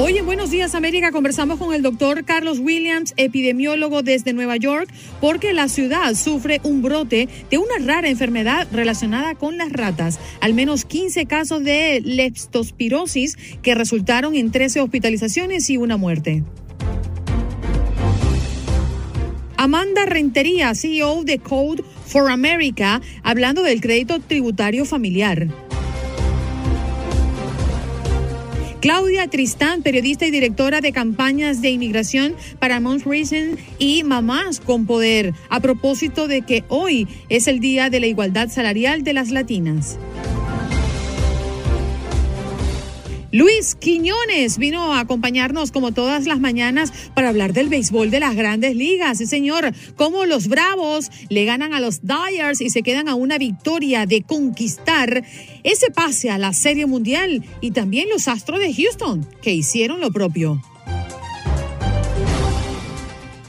Hoy en Buenos Días América conversamos con el doctor Carlos Williams, epidemiólogo desde Nueva York, porque la ciudad sufre un brote de una rara enfermedad relacionada con las ratas. Al menos 15 casos de leptospirosis que resultaron en 13 hospitalizaciones y una muerte. Amanda Rentería, CEO de Code for America, hablando del crédito tributario familiar. Claudia Tristán, periodista y directora de campañas de inmigración para Mount Reason y Mamás con Poder, a propósito de que hoy es el Día de la Igualdad Salarial de las Latinas. Luis Quiñones vino a acompañarnos como todas las mañanas para hablar del béisbol de las grandes ligas. Sí, señor, cómo los Bravos le ganan a los Dyers y se quedan a una victoria de conquistar ese pase a la Serie Mundial y también los Astros de Houston que hicieron lo propio.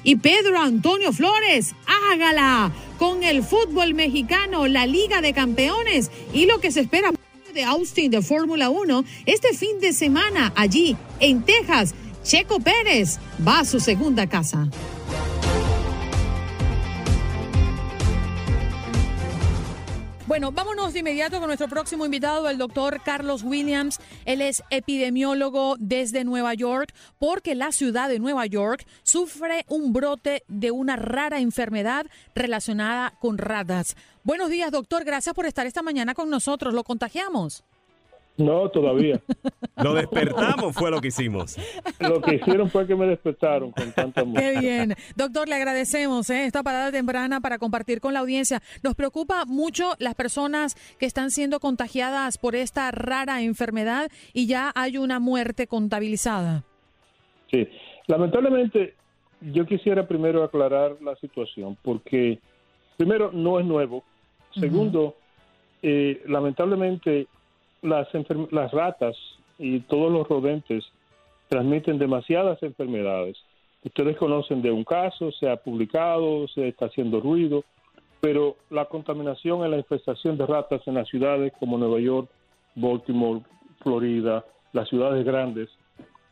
Y Pedro Antonio Flores, hágala con el fútbol mexicano, la Liga de Campeones y lo que se espera de Austin de Fórmula 1 este fin de semana allí en Texas. Checo Pérez va a su segunda casa. Bueno, vámonos de inmediato con nuestro próximo invitado, el doctor Carlos Williams. Él es epidemiólogo desde Nueva York porque la ciudad de Nueva York sufre un brote de una rara enfermedad relacionada con ratas. Buenos días, doctor. Gracias por estar esta mañana con nosotros. ¿Lo contagiamos? No, todavía. Lo despertamos fue lo que hicimos. Lo que hicieron fue que me despertaron con tanta música. Qué bien. Doctor, le agradecemos ¿eh? esta parada temprana para compartir con la audiencia. Nos preocupa mucho las personas que están siendo contagiadas por esta rara enfermedad y ya hay una muerte contabilizada. Sí, lamentablemente yo quisiera primero aclarar la situación porque primero no es nuevo. Segundo, eh, lamentablemente las, las ratas y todos los rodentes transmiten demasiadas enfermedades. Ustedes conocen de un caso, se ha publicado, se está haciendo ruido, pero la contaminación en la infestación de ratas en las ciudades como Nueva York, Baltimore, Florida, las ciudades grandes,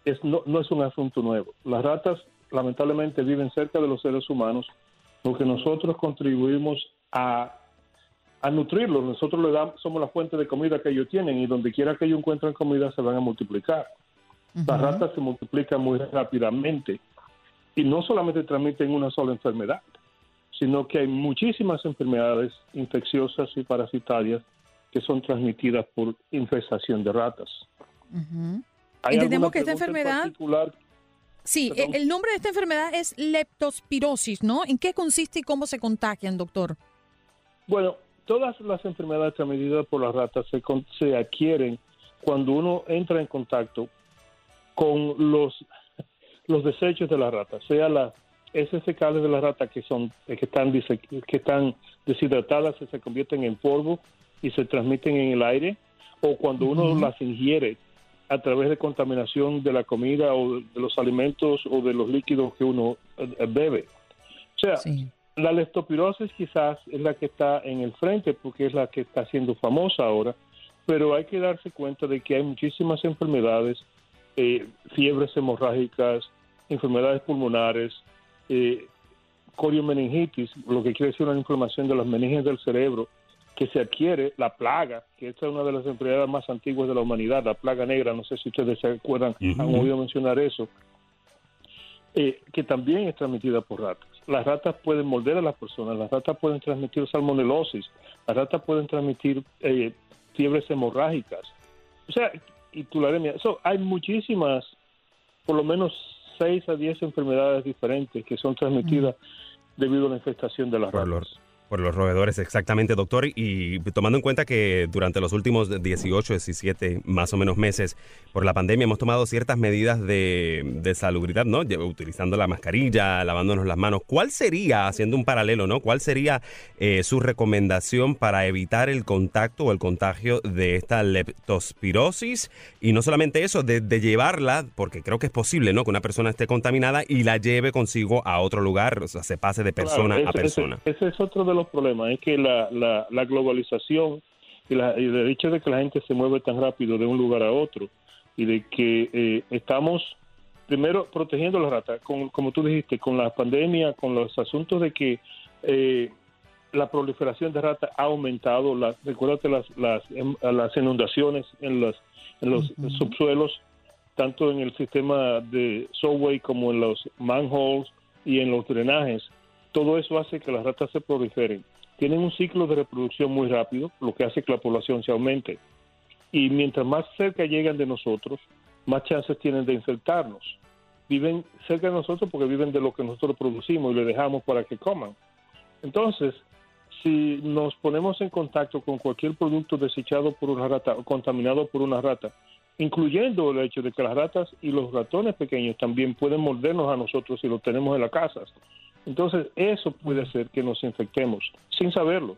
es, no, no es un asunto nuevo. Las ratas lamentablemente viven cerca de los seres humanos porque nosotros contribuimos a a nutrirlos. Nosotros le damos, somos la fuente de comida que ellos tienen y donde quiera que ellos encuentren comida se van a multiplicar. Las ratas se multiplican muy rápidamente y no solamente transmiten una sola enfermedad, sino que hay muchísimas enfermedades infecciosas y parasitarias que son transmitidas por infestación de ratas. Entendemos que esta enfermedad... Sí, e, el nombre de esta enfermedad es leptospirosis, ¿no? ¿En qué consiste y cómo se contagian, doctor? Bueno, todas las enfermedades transmitidas por las ratas se, se adquieren cuando uno entra en contacto con los, los desechos de la rata, sea las heces fecales de la rata que son que están que están deshidratadas se convierten en polvo y se transmiten en el aire o cuando uno las ingiere a través de contaminación de la comida o de los alimentos o de los líquidos que uno eh, bebe. O sea, la leptospirosis quizás es la que está en el frente porque es la que está siendo famosa ahora, pero hay que darse cuenta de que hay muchísimas enfermedades, eh, fiebres hemorrágicas, enfermedades pulmonares, eh, coriomeningitis, lo que quiere decir una inflamación de las meninges del cerebro, que se adquiere, la plaga, que esta es una de las enfermedades más antiguas de la humanidad, la plaga negra, no sé si ustedes se acuerdan, han oído mencionar eso, eh, que también es transmitida por ratas. Las ratas pueden morder a las personas, las ratas pueden transmitir salmonelosis, las ratas pueden transmitir eh, fiebres hemorrágicas. O sea, y tularemia. Eso, hay muchísimas, por lo menos 6 a 10 enfermedades diferentes que son transmitidas debido a la infestación de las ratas. Por los roedores, exactamente, doctor. Y tomando en cuenta que durante los últimos 18, 17 más o menos meses por la pandemia hemos tomado ciertas medidas de, de salubridad, ¿no? Utilizando la mascarilla, lavándonos las manos. ¿Cuál sería, haciendo un paralelo, ¿no? ¿Cuál sería eh, su recomendación para evitar el contacto o el contagio de esta leptospirosis? Y no solamente eso, de, llevarla, porque creo que es posible, ¿no? Que una persona esté contaminada y la lleve consigo a otro lugar, o sea, se pase de persona a persona. ese es otro de los problemas, es que la, la, globalización y, la, el hecho de que la gente se mueve tan rápido de un lugar a otro y de que eh, estamos primero protegiendo las ratas, con, como tú dijiste, con la pandemia, con los asuntos de que eh, la proliferación de ratas ha aumentado, las, recuérdate las, las, em, las inundaciones en los, en los subsuelos, tanto en el sistema de subway como en los manholes y en los drenajes todo eso hace que las ratas se proliferen. Tienen un ciclo de reproducción muy rápido, lo que hace que la población se aumente. Y mientras más cerca llegan de nosotros, más chances tienen de infectarnos. Viven cerca de nosotros porque viven de lo que nosotros producimos y le dejamos para que coman. Entonces, si nos ponemos en contacto con cualquier producto desechado por una rata o contaminado por una rata, incluyendo el hecho de que las ratas y los ratones pequeños también pueden mordernos a nosotros si lo tenemos en la casa. Entonces, eso puede hacer que nos infectemos sin saberlo,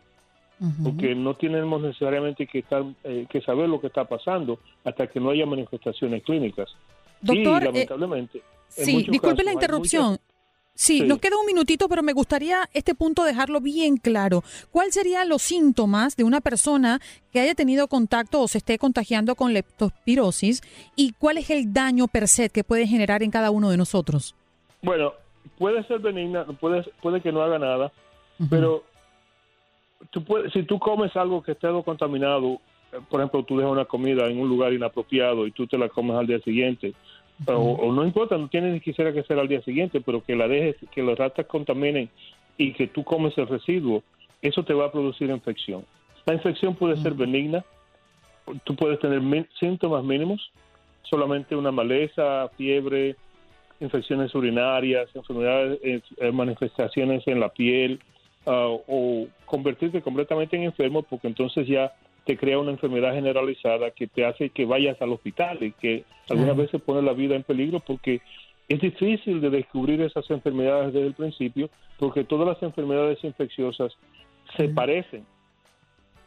porque no tenemos necesariamente que, estar, eh, que saber lo que está pasando hasta que no haya manifestaciones clínicas. Doctor, y, eh, lamentablemente. sí, disculpe la interrupción. Sí, nos queda un minutito, pero me gustaría este punto dejarlo bien claro. ¿Cuáles serían los síntomas de una persona que haya tenido contacto o se esté contagiando con leptospirosis y cuál es el daño per se que puede generar en cada uno de nosotros? Bueno, puede ser benigna, puede, puede que no haga nada, pero tú puedes, si tú comes algo que esté contaminado, eh, por ejemplo, tú dejas una comida en un lugar inapropiado y tú te la comes al día siguiente, o, no importa, no tiene ni siquiera que ser al día siguiente, pero que la dejes, que los ratas contaminen y que tú comes el residuo, eso te va a producir infección. La infección puede ser benigna, tú puedes tener síntomas mínimos, solamente una maleza, fiebre, infecciones urinarias, enfermedades, eh, manifestaciones en la piel, ah, o convertirte completamente en enfermo porque entonces ya te crea una enfermedad generalizada que te hace que vayas al hospital y que algunas veces pone la vida en peligro porque es difícil de descubrir esas enfermedades desde el principio porque todas las enfermedades infecciosas se parecen.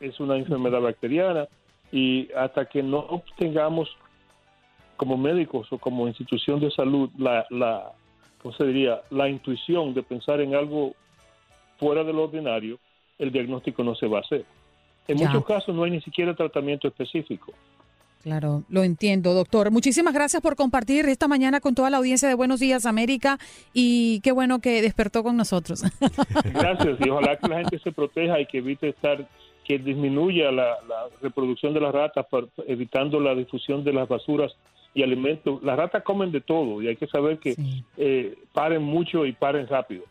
Es una enfermedad bacteriana y hasta que no obtengamos como médicos o como institución de salud la, la ¿cómo se diría? La intuición de pensar en algo fuera del ordinario, el diagnóstico no se va a hacer. En muchos casos no hay ni siquiera tratamiento específico. Claro, lo entiendo, doctor. Muchísimas gracias por compartir esta mañana con toda la audiencia de Buenos Días América y qué bueno que despertó con nosotros. Gracias y ojalá que la gente se proteja y que evite estar, que disminuya la, reproducción de las ratas, evitando la difusión de las basuras y alimentos. Las ratas comen de todo y hay que saber que eh, paren mucho y paren rápido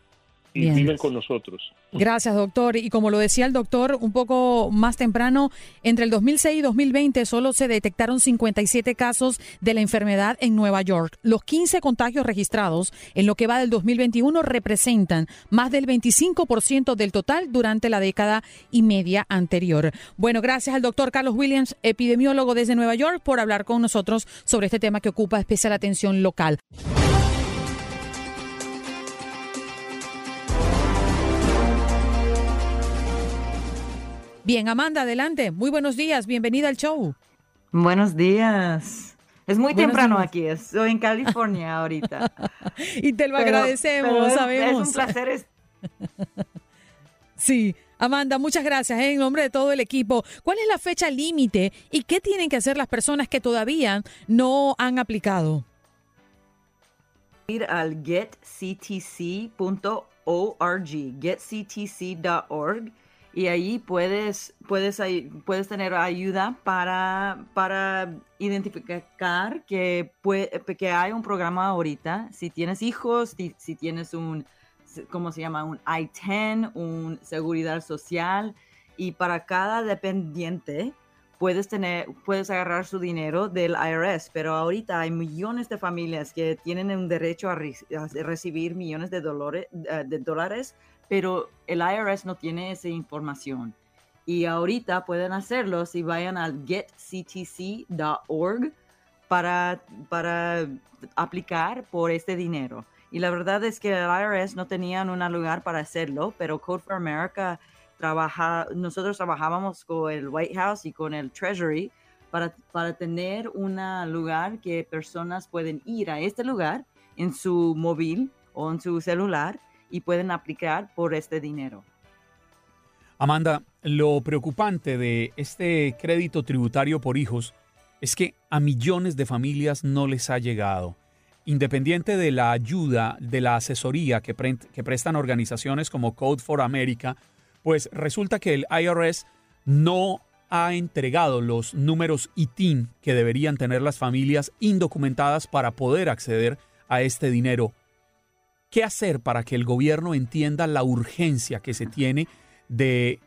y viven con nosotros. Gracias, doctor. Y como lo decía el doctor un poco más temprano, entre el 2006 y 2020 solo se detectaron 57 casos de la enfermedad en Nueva York. Los 15 contagios registrados en lo que va del 2021 representan más del 25% del total durante la década y media anterior. Bueno, gracias al doctor Carlos Williams, epidemiólogo desde Nueva York, por hablar con nosotros sobre este tema que ocupa especial atención local. Bien, Amanda, adelante. Muy buenos días, bienvenida al show. Buenos días. Es muy temprano aquí, estoy en California ahorita. y te lo agradecemos, sabemos. Es un placer. sí. Amanda, muchas gracias ¿eh? en nombre de todo el equipo. ¿Cuál es la fecha límite y qué tienen que hacer las personas que todavía no han aplicado? Ir al getctc.org, getctc.org y ahí puedes, puedes, puedes tener ayuda para, para identificar que, que hay un programa ahorita. Si tienes hijos, si, tienes un ¿cómo se llama? Un I-10, un seguridad social, y para cada dependiente puedes tener, puedes agarrar su dinero del IRS, pero ahorita hay millones de familias que tienen un derecho a, recibir millones de, eh, de dólares, pero el IRS no tiene esa información. Y ahorita pueden hacerlo si vayan al getctc.org para, para aplicar por este dinero. Y la verdad es que el IRS no tenían un lugar para hacerlo, pero Code for America trabaja, nosotros trabajábamos con el White House y con el Treasury para, para tener un lugar que personas pueden ir a este lugar en su móvil o en su celular y pueden aplicar por este dinero. Amanda, lo preocupante de este crédito tributario por hijos es que a millones de familias no les ha llegado. Independiente de la ayuda, de la asesoría que, que prestan organizaciones como Code for America, pues resulta que el IRS no ha entregado los números ITIN que deberían tener las familias indocumentadas para poder acceder a este dinero. ¿Qué hacer para que el gobierno entienda la urgencia que se tiene de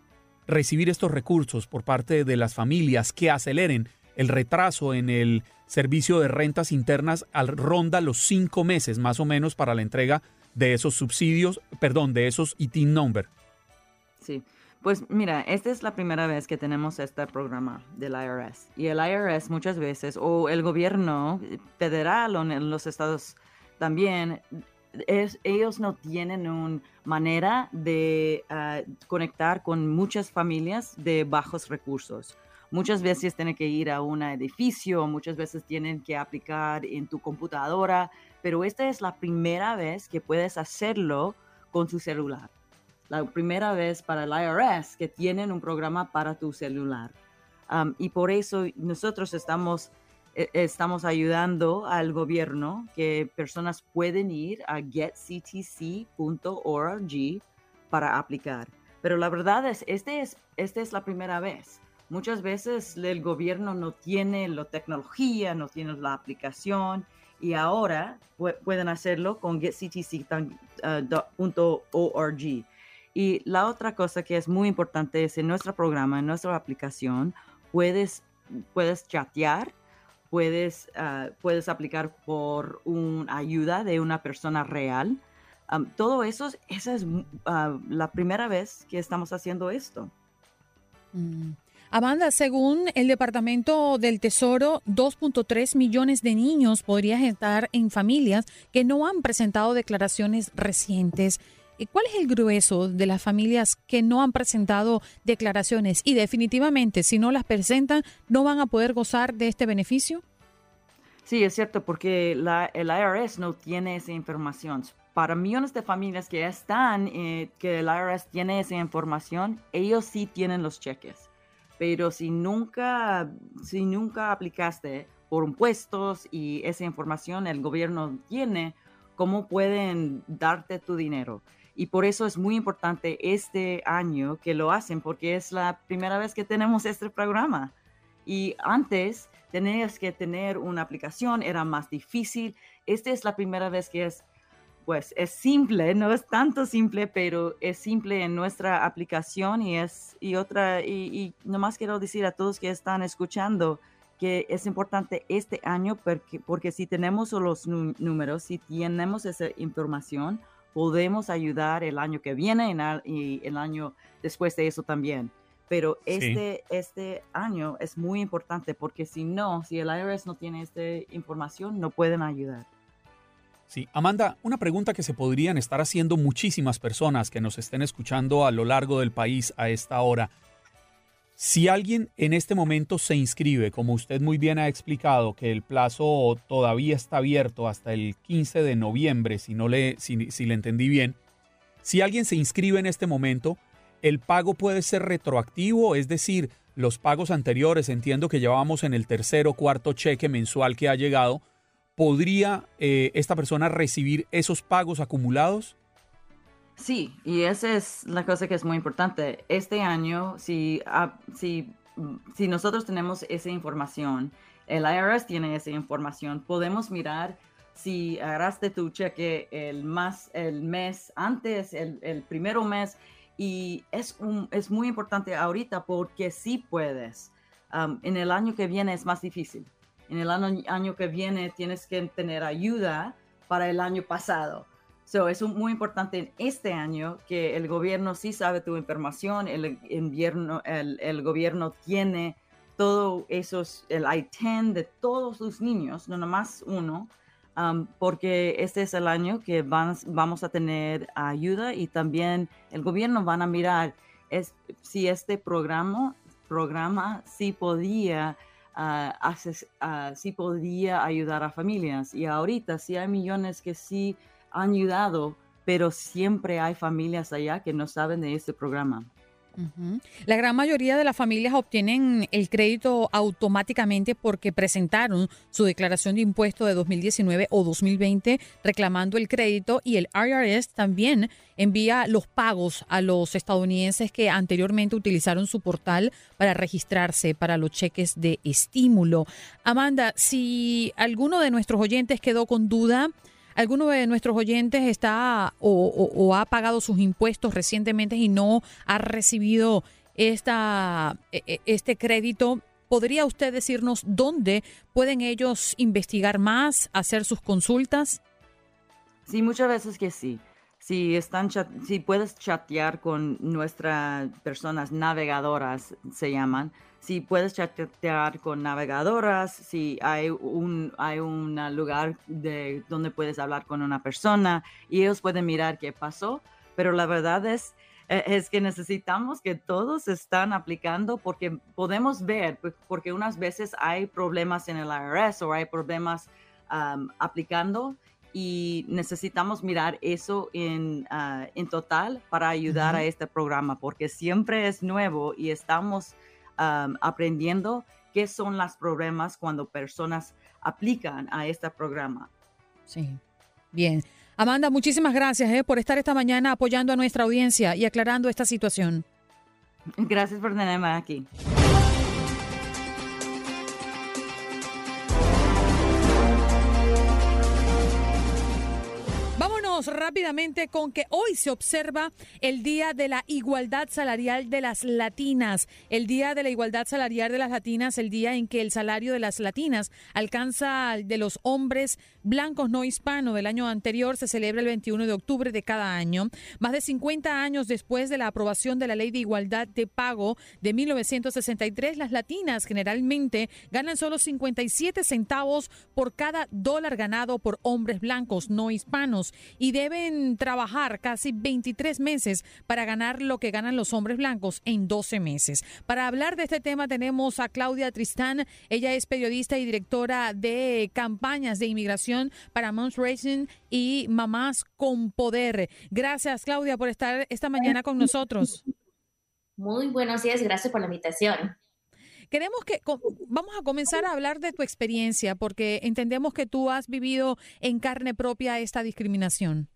recibir estos recursos por parte de las familias que aceleren el retraso en el servicio de rentas internas al ronda los cinco meses más o menos para la entrega de esos subsidios, perdón, de esos ITIN number. Sí, pues mira, esta es la primera vez que tenemos este programa del IRS. Y el IRS muchas veces, o el gobierno federal o en los estados también, es, ellos no tienen una manera de ah, conectar con muchas familias de bajos recursos. Muchas veces tienen que ir a un edificio, muchas veces tienen que aplicar en tu computadora, pero esta es la primera vez que puedes hacerlo con su celular. La primera vez para el IRS que tienen un programa para tu celular. y por eso nosotros estamos, estamos ayudando al gobierno que personas pueden ir a getctc.org para aplicar. Pero la verdad es, este es, esta es la primera vez. Muchas veces el gobierno no tiene la tecnología, no tiene la aplicación y ahora pueden hacerlo con getctc.org. Y la otra cosa que es muy importante es en nuestro programa, en nuestra aplicación, puedes, puedes chatear, puedes, ah, puedes aplicar por una ayuda de una persona real. todo eso, esa es ah, la primera vez que estamos haciendo esto. Mm. Amanda, según el Departamento del Tesoro, 2.3 millones de niños podrían estar en familias que no han presentado declaraciones recientes. ¿Cuál es el grueso de las familias que no han presentado declaraciones y definitivamente si no las presentan no van a poder gozar de este beneficio? Sí, es cierto, porque la, el IRS no tiene esa información. Para millones de familias que están, eh, que el IRS tiene esa información, ellos sí tienen los cheques pero si nunca, si nunca aplicaste por impuestos y esa información el gobierno tiene, ¿cómo pueden darte tu dinero? Y por eso es muy importante este año que lo hacen, porque es la primera vez que tenemos este programa. Y antes tenías que tener una aplicación, era más difícil. Esta es la primera vez que es pues es simple, no es tanto simple, pero es simple en nuestra aplicación y es y otra y, y nomás quiero decir a todos que están escuchando que es importante este año porque, porque si tenemos los números, si tenemos esa información, podemos ayudar el año que viene y el año después de eso también. Pero este, este año es muy importante porque si no, si el IRS no tiene esta información, no pueden ayudar. Sí, Amanda, una pregunta que se podrían estar haciendo muchísimas personas que nos estén escuchando a lo largo del país a esta hora. Si alguien en este momento se inscribe, como usted muy bien ha explicado, que el plazo todavía está abierto hasta el 15 de noviembre, si, no le, si, le entendí bien, si alguien se inscribe en este momento, el pago puede ser retroactivo, es decir, los pagos anteriores, entiendo que llevamos en el tercer o cuarto cheque mensual que ha llegado, ¿podría eh, esta persona recibir esos pagos acumulados? Sí, y esa es la cosa que es muy importante. Este año, si, ah, si, si nosotros tenemos esa información, el IRS tiene esa información, podemos mirar si agarraste tu cheque el, más, el mes antes, el, el primero mes, y es, un, es muy importante ahorita porque sí puedes. en el año que viene es más difícil. En el año, año que viene tienes que tener ayuda para el año pasado. So, es muy importante en este año que el gobierno sí sabe tu información, el, invierno, el, el gobierno tiene todo esos, el I-10 de todos los niños, no nomás uno, porque este es el año que vamos a tener ayuda y también el gobierno van a mirar es, si este programa, programa sí podía, uh, podía ayudar a familias. Y ahorita sí hay millones que sí han ayudado, pero siempre hay familias allá que no saben de este programa. La gran mayoría de las familias obtienen el crédito automáticamente porque presentaron su declaración de impuesto de 2019 o 2020 reclamando el crédito y el IRS también envía los pagos a los estadounidenses que anteriormente utilizaron su portal para registrarse para los cheques de estímulo. Amanda, si alguno de nuestros oyentes quedó con duda, ¿Alguno de nuestros oyentes está o, ha pagado sus impuestos recientemente y no ha recibido esta, e, e, este crédito? ¿Podría usted decirnos dónde pueden ellos investigar más, hacer sus consultas? Sí, muchas veces que sí. Si, están si puedes chatear con nuestras personas navegadoras, se llaman, si puedes chatear con navegadoras, si hay un, hay un lugar de donde puedes hablar con una persona y ellos pueden mirar qué pasó, pero la verdad es, e, es que necesitamos que todos están aplicando porque podemos ver, porque unas veces hay problemas en el IRS o hay problemas aplicando y necesitamos mirar eso en, ah, en total para ayudar a este programa porque siempre es nuevo y estamos aprendiendo qué son los problemas cuando personas aplican a este programa. Sí, bien. Amanda, muchísimas gracias eh, por estar esta mañana apoyando a nuestra audiencia y aclarando esta situación. Gracias por tenerme aquí. Rápidamente con que hoy se observa el Día de la Igualdad Salarial de las Latinas. El Día de la Igualdad Salarial de las Latinas, el día en que el salario de las latinas alcanza de los hombres blancos no hispanos del año anterior, se celebra el 21 de octubre de cada año. Más de 50 años después de la aprobación de la Ley de Igualdad de Pago de 1963, las latinas generalmente ganan solo 57 centavos por cada dólar ganado por hombres blancos no hispanos y deben trabajar casi 23 meses para ganar lo que ganan los hombres blancos en 12 meses. Para hablar de este tema tenemos a Claudia Tristán. Ella es periodista y directora de campañas de inmigración para Mount Racing y Mamás con Poder. Gracias, Claudia, por estar esta mañana con nosotros. Muy buenos días, gracias por la invitación. Queremos que vamos a comenzar a hablar de tu experiencia porque entendemos que tú has vivido en carne propia esta discriminación.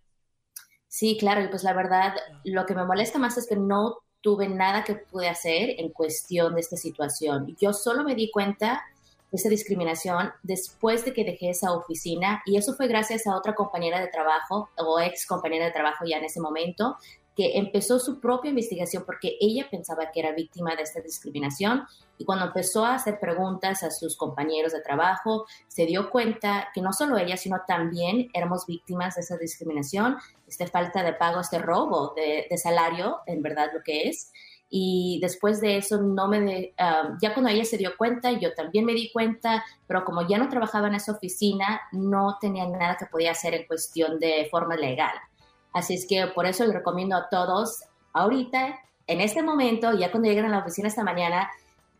Sí, claro, y pues la verdad, lo que me molesta más es que no tuve nada que pude hacer en cuestión de esta situación. Yo solo me di cuenta de esta discriminación después de que dejé esa oficina y eso fue gracias a otra compañera de trabajo o ex compañera de trabajo ya en ese momento que empezó su propia investigación porque ella pensaba que era víctima de esta discriminación y cuando empezó a hacer preguntas a sus compañeros de trabajo, se dio cuenta que no solo ella, sino también éramos víctimas de esa discriminación, esta falta de pago, este robo de, salario, en verdad lo que es. Y después de eso, no me ah, ya cuando ella se dio cuenta, yo también me di cuenta, pero como ya no trabajaba en esa oficina, no tenía nada que podía hacer en cuestión de forma legal. Así es que por eso le recomiendo a todos ahorita, en este momento, ya cuando lleguen a la oficina esta mañana,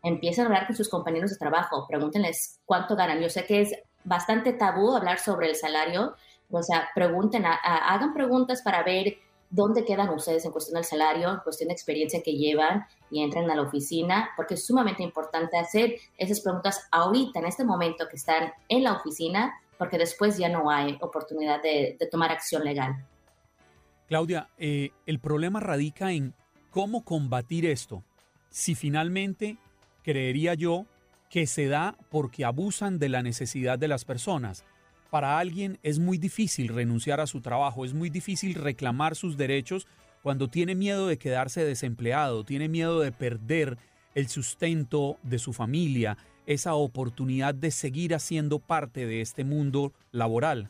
empiecen a hablar con sus compañeros de trabajo, pregúntenles cuánto ganan. Yo sé que es bastante tabú hablar sobre el salario, o sea, pregunten, hagan preguntas para ver dónde quedan ustedes en cuestión del salario, en cuestión de experiencia que llevan y entren a la oficina, porque es sumamente importante hacer esas preguntas ahorita, en este momento que están en la oficina, porque después ya no hay oportunidad de tomar acción legal. Claudia, eh, el problema radica en cómo combatir esto. Si finalmente, creería yo, que se da porque abusan de la necesidad de las personas. para alguien es muy difícil renunciar a su trabajo, es muy difícil reclamar sus derechos cuando tiene miedo de quedarse desempleado, tiene miedo de perder el sustento de su familia, esa oportunidad de seguir haciendo parte de este mundo laboral.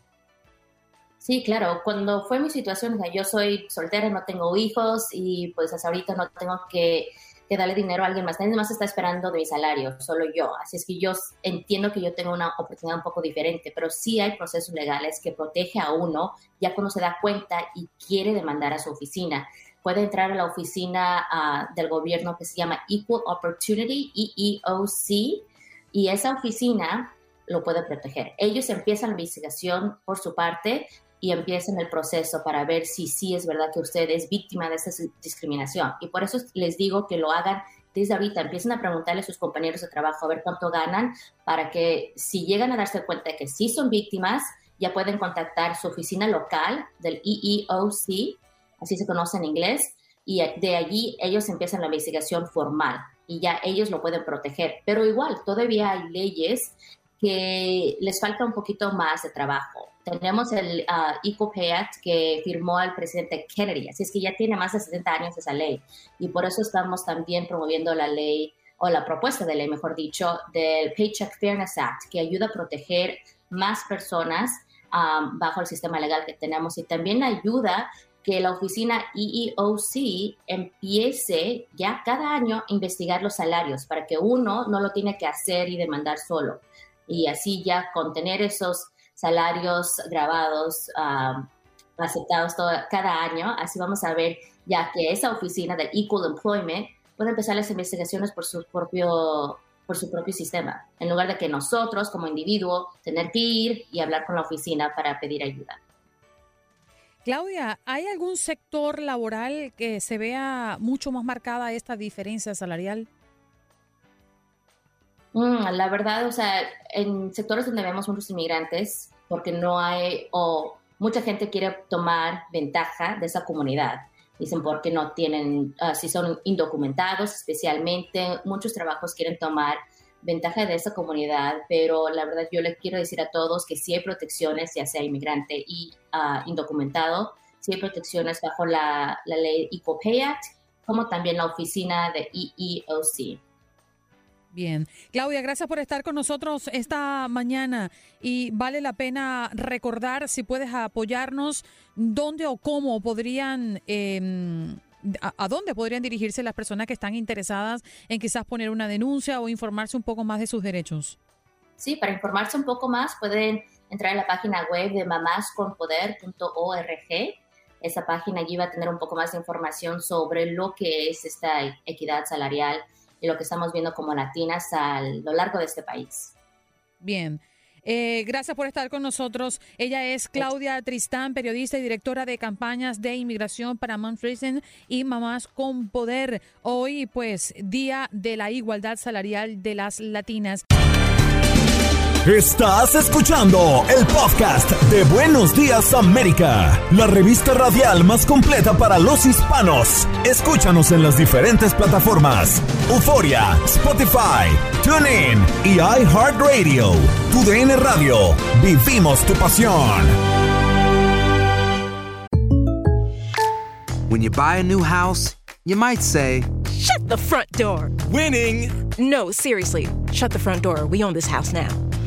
Sí, claro. Cuando fue mi situación, yo soy soltera, no tengo hijos y pues hasta ahorita no tengo que, darle dinero a alguien más. Nadie más está esperando de mi salario, solo yo. Así es que yo entiendo que yo tengo una oportunidad un poco diferente, pero sí hay procesos legales que protege a uno ya cuando se da cuenta y quiere demandar a su oficina. Puede entrar a la oficina ah, del gobierno que se llama Equal Opportunity, EEOC, y esa oficina lo puede proteger. Ellos empiezan la investigación por su parte y empiezan el proceso para ver si sí es verdad que usted es víctima de esa discriminación. Y por eso les digo que lo hagan desde ahorita, empiecen a preguntarle a sus compañeros de trabajo a ver cuánto ganan para que si llegan a darse cuenta de que sí son víctimas, ya pueden contactar su oficina local del EEOC, así se conoce en inglés, y de allí ellos empiezan la investigación formal y ya ellos lo pueden proteger. Pero igual, todavía hay leyes que les falta un poquito más de trabajo. Tenemos el uh, Equal Pay Act que firmó el presidente Kennedy, así es que ya tiene más de 70 años esa ley. Y por eso estamos también promoviendo la ley, o la propuesta de ley, mejor dicho, del Paycheck Fairness Act, que ayuda a proteger más personas bajo el sistema legal que tenemos y también ayuda que la oficina EEOC empiece ya cada año a investigar los salarios para que uno no lo tiene que hacer y demandar solo. Y así ya contener esos salarios grabados, aceptados todo, cada año, así vamos a ver ya que esa oficina de Equal Employment puede empezar las investigaciones por su propio por su propio sistema, en lugar de que nosotros como individuo tener que ir y hablar con la oficina para pedir ayuda. Claudia, ¿hay algún sector laboral que se vea mucho más marcada esta diferencia salarial? Mm, la verdad, o sea, en sectores donde vemos muchos inmigrantes, porque no hay, o mucha gente quiere tomar ventaja de esa comunidad. Dicen porque no tienen, ah, si son indocumentados especialmente, muchos trabajos quieren tomar ventaja de esa comunidad, pero la verdad yo les quiero decir a todos que sí hay protecciones, ya sea inmigrante y uh, indocumentado, sí hay protecciones bajo la, la ley Equal Pay Act, como también la oficina de EEOC. Bien. Claudia, gracias por estar con nosotros esta mañana y vale la pena recordar si puedes apoyarnos, dónde o cómo podrían... Eh, a, dónde podrían dirigirse las personas que están interesadas en quizás poner una denuncia o informarse un poco más de sus derechos? Sí, para informarse un poco más pueden entrar en la página web de mamásconpoder.org. Esa página allí va a tener un poco más de información sobre lo que es esta equidad salarial y lo que estamos viendo como latinas a lo largo de este país. Bien. Eh, gracias por estar con nosotros. Ella es Claudia Tristán, periodista y directora de campañas de inmigración para Mount y Mamás con Poder. Hoy, pues, Día de la Igualdad Salarial de las Latinas. Estás escuchando el podcast de Buenos Días América, la revista radial más completa para los hispanos. Escúchanos en las diferentes plataformas: Euforia, Spotify, TuneIn y iHeartRadio. Tu DN Radio. Vivimos tu pasión. When you buy a new house, you might say, "Shut the front door." Winning. No, seriously. Shut the front door. We own this house now.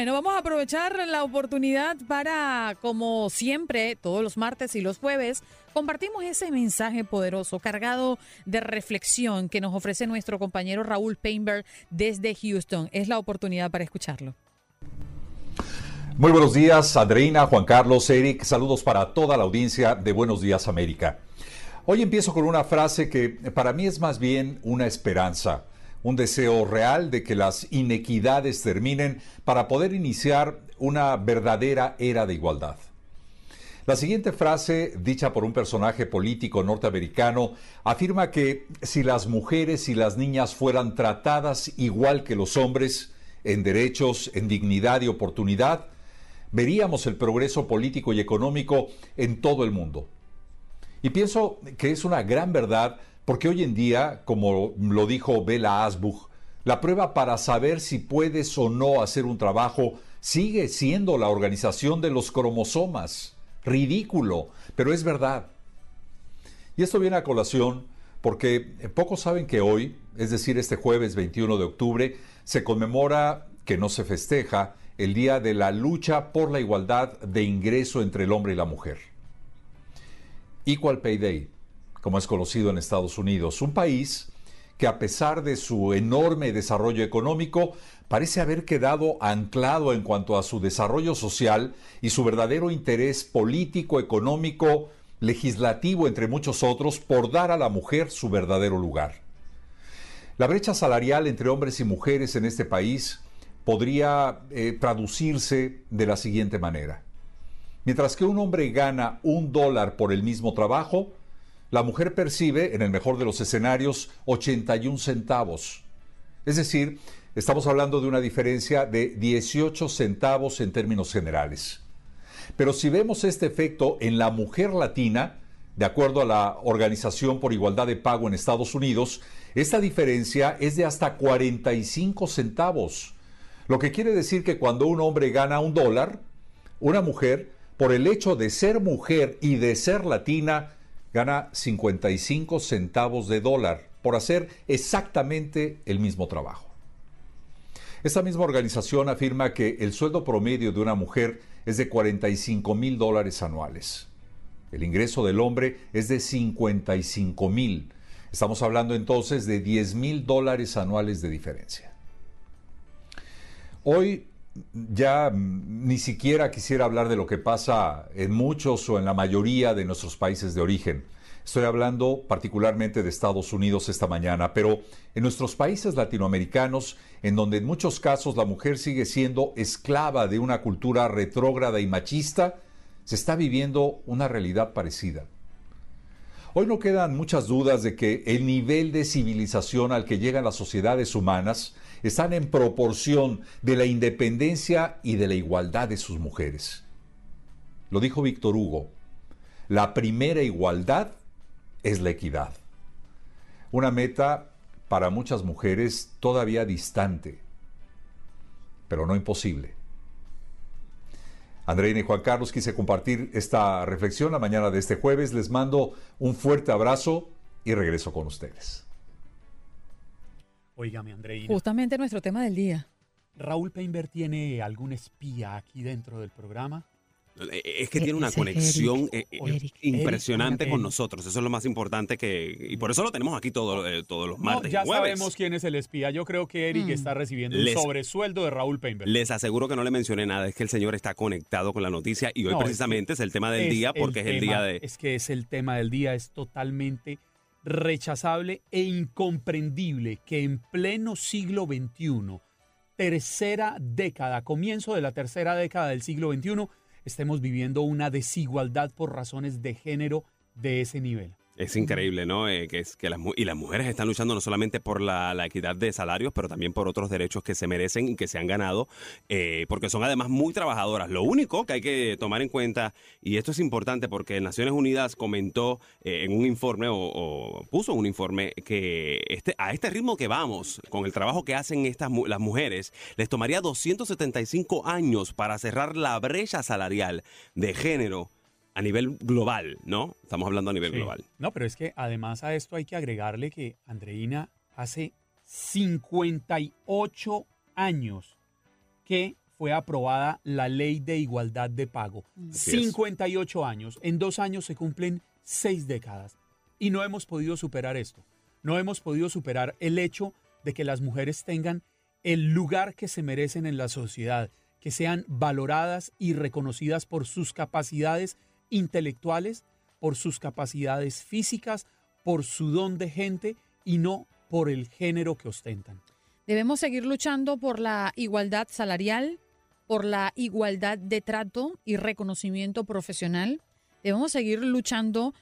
Bueno, vamos a aprovechar la oportunidad para, como siempre, todos los martes y los jueves, compartimos ese mensaje poderoso, cargado de reflexión que nos ofrece nuestro compañero Raúl Painberg desde Houston. Es la oportunidad para escucharlo. Muy buenos días, Adriana, Juan Carlos, Eric. Saludos para toda la audiencia de Buenos Días América. Hoy empiezo con una frase que para mí es más bien una esperanza un deseo real de que las inequidades terminen para poder iniciar una verdadera era de igualdad. La siguiente frase, dicha por un personaje político norteamericano, afirma que si las mujeres y las niñas fueran tratadas igual que los hombres, en derechos, en dignidad y oportunidad, veríamos el progreso político y económico en todo el mundo. Y pienso que es una gran verdad porque hoy en día, como lo dijo Bella Asbuch, la prueba para saber si puedes o no hacer un trabajo sigue siendo la organización de los cromosomas. Ridículo, pero es verdad. Y esto viene a colación porque pocos saben que hoy, es decir, este jueves 21 de octubre, se conmemora, que no se festeja, el Día de la Lucha por la Igualdad de Ingreso entre el Hombre y la Mujer. Equal Pay Day, como es conocido en Estados Unidos, un país que a pesar de su enorme desarrollo económico, parece haber quedado anclado en cuanto a su desarrollo social y su verdadero interés político, económico, legislativo, entre muchos otros, por dar a la mujer su verdadero lugar. La brecha salarial entre hombres y mujeres en este país podría eh, traducirse de la siguiente manera. Mientras que un hombre gana un dólar por el mismo trabajo, la mujer percibe, en el mejor de los escenarios, 81 centavos. Es decir, estamos hablando de una diferencia de 18 centavos en términos generales. Pero si vemos este efecto en la mujer latina, de acuerdo a la Organización por Igualdad de Pago en Estados Unidos, esta diferencia es de hasta 45 centavos. Lo que quiere decir que cuando un hombre gana un dólar, una mujer, por el hecho de ser mujer y de ser latina, gana 55 centavos de dólar por hacer exactamente el mismo trabajo. Esta misma organización afirma que el sueldo promedio de una mujer es de 45 mil dólares anuales. El ingreso del hombre es de 55 mil. Estamos hablando entonces de 10 mil dólares anuales de diferencia. Hoy ya ni siquiera quisiera hablar de lo que pasa en muchos o en la mayoría de nuestros países de origen. Estoy hablando particularmente de Estados Unidos esta mañana, pero en nuestros países latinoamericanos, en donde en muchos casos la mujer sigue siendo esclava de una cultura retrógrada y machista, se está viviendo una realidad parecida. Hoy no quedan muchas dudas de que el nivel de civilización al que llegan las sociedades humanas están en proporción de la independencia y de la igualdad de sus mujeres. Lo dijo Víctor Hugo, la primera igualdad es la equidad. Una meta para muchas mujeres todavía distante, pero no imposible. Andreina y Juan Carlos quise compartir esta reflexión la mañana de este jueves. Les mando un fuerte abrazo y regreso con ustedes. Óigame, Andreina. Justamente nuestro tema del día. ¿Raúl Peinberg tiene algún espía aquí dentro del programa? Es que tiene una conexión eh, eh, impresionante con nosotros. Eso es lo más importante que. Y por eso lo tenemos aquí todo, eh, todos los martes. ya y jueves. sabemos quién es el espía. Yo creo que Eric Mm. está recibiendo Les- un sobresueldo de Raúl Peinberg. Les aseguro que no le mencioné nada. Es que el señor está conectado con la noticia y hoy No, es precisamente es, el tema del día porque es el tema- día de. Es que es el tema del día, es totalmente rechazable e incomprendible que en pleno siglo XXI, tercera década, comienzo de la tercera década del siglo XXI, estemos viviendo una desigualdad por razones de género de ese nivel. Es increíble, ¿no? Eh, que es que las, y las mujeres están luchando no solamente por la, la equidad de salarios, pero también por otros derechos que se merecen y que se han ganado, eh, porque son además muy trabajadoras. Lo único que hay que tomar en cuenta, y esto es importante porque Naciones Unidas comentó eh, en un informe o, o puso en un informe que este, a este ritmo que vamos, con el trabajo que hacen estas las mujeres, les tomaría 275 años para cerrar la brecha salarial de género a nivel global, ¿no? Estamos hablando a nivel Sí. global. No, pero es que además a esto hay que agregarle que Andreina hace 58 años que fue aprobada la ley de igualdad de pago. Así es. 58 años. En dos años se cumplen seis décadas. Y no hemos podido superar esto. No hemos podido superar el hecho de que las mujeres tengan el lugar que se merecen en la sociedad, que sean valoradas y reconocidas por sus capacidades intelectuales, por sus capacidades físicas, por su don de gente y no por el género que ostentan. Debemos seguir luchando por la igualdad salarial, por la igualdad de trato y reconocimiento profesional, debemos seguir luchando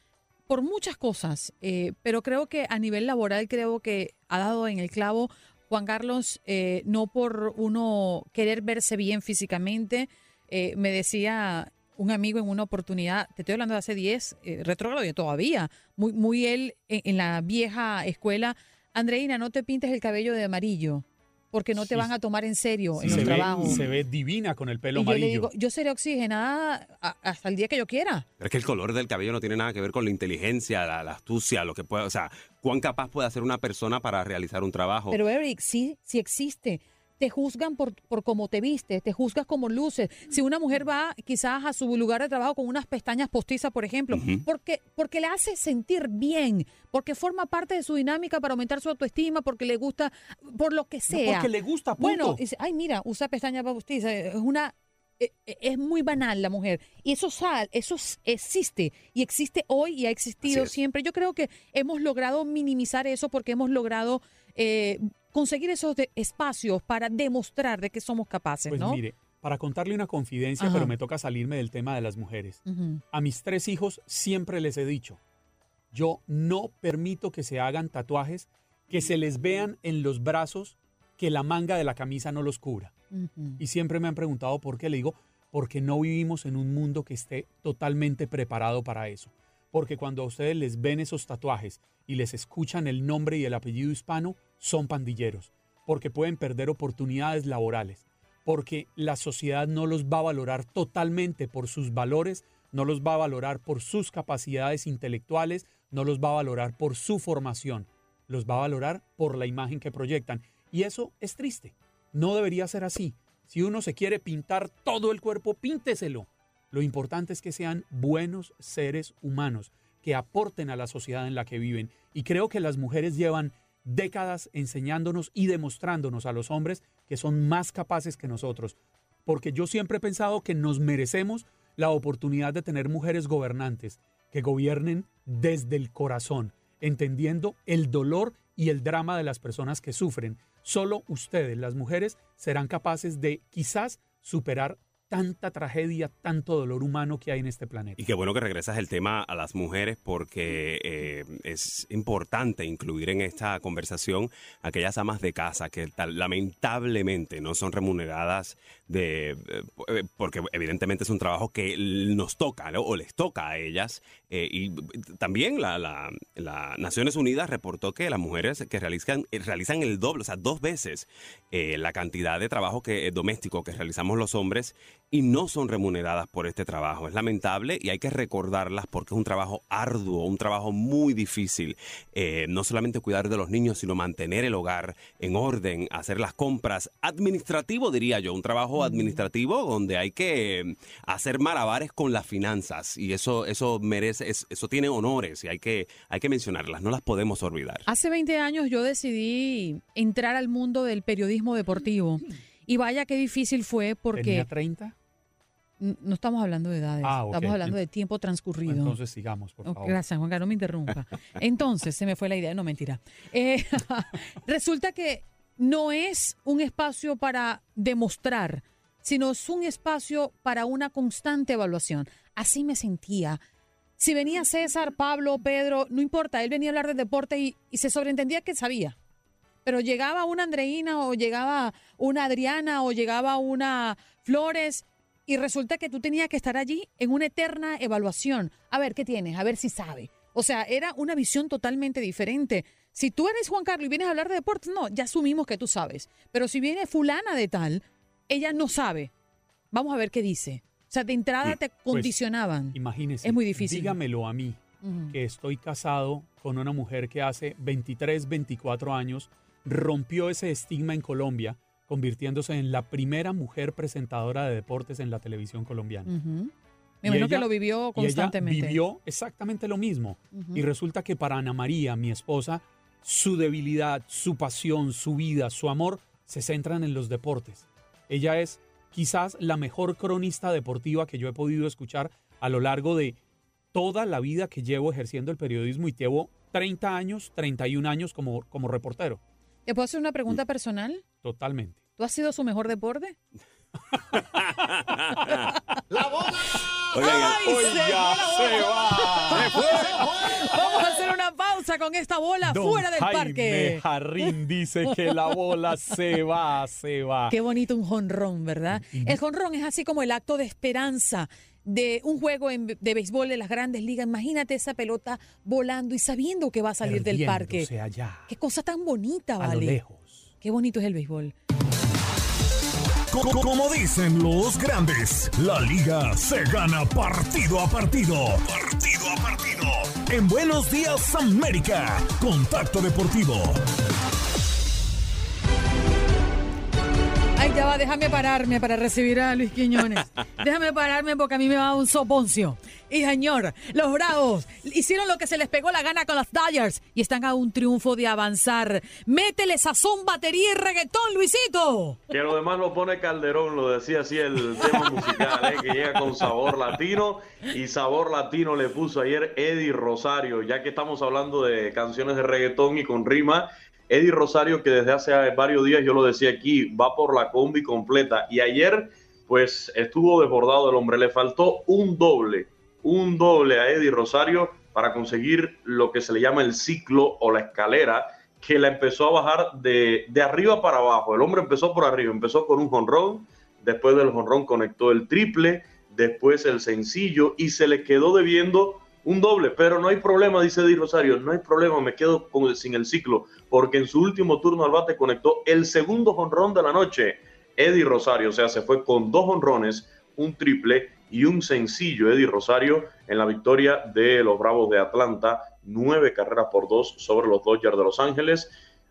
por muchas cosas, eh, pero creo que a nivel laboral creo que ha dado en el clavo Juan Carlos, eh, no por uno querer verse bien físicamente. Eh, me decía un amigo en una oportunidad, te estoy hablando de hace 10, eh, retrógrado y todavía, muy, muy él en, en la vieja escuela, Andreina, no te pintes el cabello de amarillo porque no te Sí. van a tomar en serio en se, los ve, trabajos. se ve divina con el pelo y yo le amarillo. digo, yo seré oxigenada a- hasta el día que yo quiera. Pero es que el color del cabello no tiene nada que ver con la inteligencia, la, la astucia, lo que puede, o sea, cuán capaz puede hacer una persona para realizar un trabajo. Pero Eric, sí, sí existe. Te juzgan por, por cómo te vistes, te juzgas como luces. Si una mujer va quizás a su lugar de trabajo con unas pestañas postizas, por ejemplo, porque, porque le hace sentir bien, porque forma parte de su dinámica para aumentar su autoestima, porque le gusta, por lo que sea. porque le gusta, punto. Bueno, dice, ay, mira, usa pestañas postizas. Es una eh, eh, es muy banal la mujer. Y eso sal, eso existe. Y existe hoy y ha existido siempre. Yo creo que hemos logrado minimizar eso porque hemos logrado eh, conseguir esos de- espacios para demostrar de que somos capaces, Pues ¿no? mire, para contarle una confidencia, Ajá. pero me toca salirme del tema de las mujeres. A mis tres hijos siempre les he dicho, yo no permito que se hagan tatuajes que se les vean en los brazos que la manga de la camisa no los cubra. Y siempre me han preguntado por qué. Le digo, porque no vivimos en un mundo que esté totalmente preparado para eso. Porque cuando a ustedes les ven esos tatuajes y les escuchan el nombre y el apellido hispano, son pandilleros. Porque pueden perder oportunidades laborales. Porque la sociedad no los va a valorar totalmente por sus valores, no los va a valorar por sus capacidades intelectuales, no los va a valorar por su formación, los va a valorar por la imagen que proyectan. Y eso es triste. No debería ser así. Si uno se quiere pintar todo el cuerpo, pínteselo. Lo importante es que sean buenos seres humanos, que aporten a la sociedad en la que viven. Y creo que las mujeres llevan décadas enseñándonos y demostrándonos a los hombres que son más capaces que nosotros. Porque yo siempre he pensado que nos merecemos la oportunidad de tener mujeres gobernantes que gobiernen desde el corazón, entendiendo el dolor y el drama de las personas que sufren. Solo ustedes, las mujeres, serán capaces de quizás superar tanta tragedia, tanto dolor humano que hay en este planeta. Y qué bueno que regresas el tema a las mujeres porque eh, es importante incluir en esta conversación aquellas amas de casa que lamentablemente no son remuneradas de eh, porque evidentemente es un trabajo que nos toca o les toca a ellas. Eh, y también la, la- Naciones Unidas reportó que las mujeres que realizan eh, realizan el doble, o sea, dos veces eh, la cantidad de trabajo que eh, doméstico que realizamos los hombres y no son remuneradas por este trabajo. Es lamentable y hay que recordarlas porque es un trabajo arduo, un trabajo muy difícil. Eh, no solamente cuidar de los niños, sino mantener el hogar en orden, hacer las compras. Administrativo, diría yo, un trabajo administrativo donde hay que eh, hacer malabares con las finanzas y eso, eso merece, es- eso tiene honores y hay que, hay que mencionarlas, no las podemos olvidar. Hace 20 años yo decidí entrar al mundo del periodismo deportivo. Y vaya qué difícil fue porque... ¿Tenía 30? No estamos hablando de edades, Ah, estamos hablando de tiempo transcurrido. Entonces sigamos, por favor. gracias, Juan Carlos, no me interrumpa. Entonces, se me fue la idea, no mentira. Eh, resulta que no es un espacio para demostrar, sino es un espacio para una constante evaluación. Así me sentía. Si venía César, Pablo, Pedro, no importa, él venía a hablar de deporte y, y se sobreentendía que sabía. Pero llegaba una Andreina o llegaba una Adriana o llegaba una Flores y resulta que tú tenías que estar allí en una eterna evaluación. A ver, ¿qué tienes? A ver si sabe. O sea, era una visión totalmente diferente. Si tú eres Juan Carlos y vienes a hablar de deportes, no, ya asumimos que tú sabes. Pero si viene fulana de tal, ella no sabe. Vamos a ver qué dice. O sea, de entrada te Pues, condicionaban. imagínese. Es muy difícil. Dígamelo a mí, que estoy casado con una mujer que hace 23, 24 años rompió ese estigma en Colombia, convirtiéndose en la primera mujer presentadora de deportes en la televisión colombiana. Me imagino que lo vivió y ella constantemente. vivió exactamente lo mismo. Y resulta que para Ana María, mi esposa, su debilidad, su pasión, su vida, su amor se centran en los deportes. Ella es quizás la mejor cronista deportiva que yo he podido escuchar a lo largo de toda la vida que llevo ejerciendo el periodismo y llevo 30 años, 31 años como, como reportero. ¿Te puedo hacer una pregunta personal? Totalmente. ¿Tú has sido su mejor deporte? ¡La bola! Ay, Oiga, se se va. Vamos a hacer una pausa con esta bola Don fuera del Jaime parque. Jarrín dice que la bola se va, se va. Qué bonito un jonrón, ¿verdad? El jonrón es así como el acto de esperanza de un juego en- de béisbol de las grandes ligas. Imagínate esa pelota volando y sabiendo que va a salir del parque. Allá, Qué cosa tan bonita, a lo vale. lejos. Qué bonito es el béisbol. Co- Como dicen los grandes, la liga se gana partido a partido. Partido a partido. En Buenos Días América, Contacto Deportivo. Ay, ya va, déjame pararme para recibir a Luis Quiñones. déjame pararme porque a mí me va un soponcio. Y señor, los Bravos hicieron lo que se les pegó la gana con los Dodgers y están a un triunfo de avanzar. Métele sazón, batería y reggaetón, Luisito. Que lo demás lo pone Calderón, lo decía así el tema musical, ¿eh? que llega con sabor latino y sabor latino le puso ayer Eddie Rosario, ya que estamos hablando de canciones de reggaetón y con rima. Eddie Rosario, que desde hace varios días, yo lo decía aquí, va por la combi completa y ayer pues estuvo desbordado el hombre, le faltó un doble, un doble a Eddie Rosario para conseguir lo que se le llama el ciclo o la escalera que la empezó a bajar de, de arriba para abajo. El hombre empezó por arriba, empezó con un jonrón, después del jonrón conectó el triple, después el sencillo y se le quedó debiendo un doble. Pero no hay problema, dice Eddie Rosario, no hay problema, me quedo con- sin el ciclo, porque en su último turno al bate conectó el segundo jonrón de la noche. Eddie Rosario, o sea, se fue con dos jonrones, un triple y un sencillo Eddie Rosario en la victoria de los Bravos de Atlanta, nueve carreras por dos sobre los Dodgers de Los Ángeles.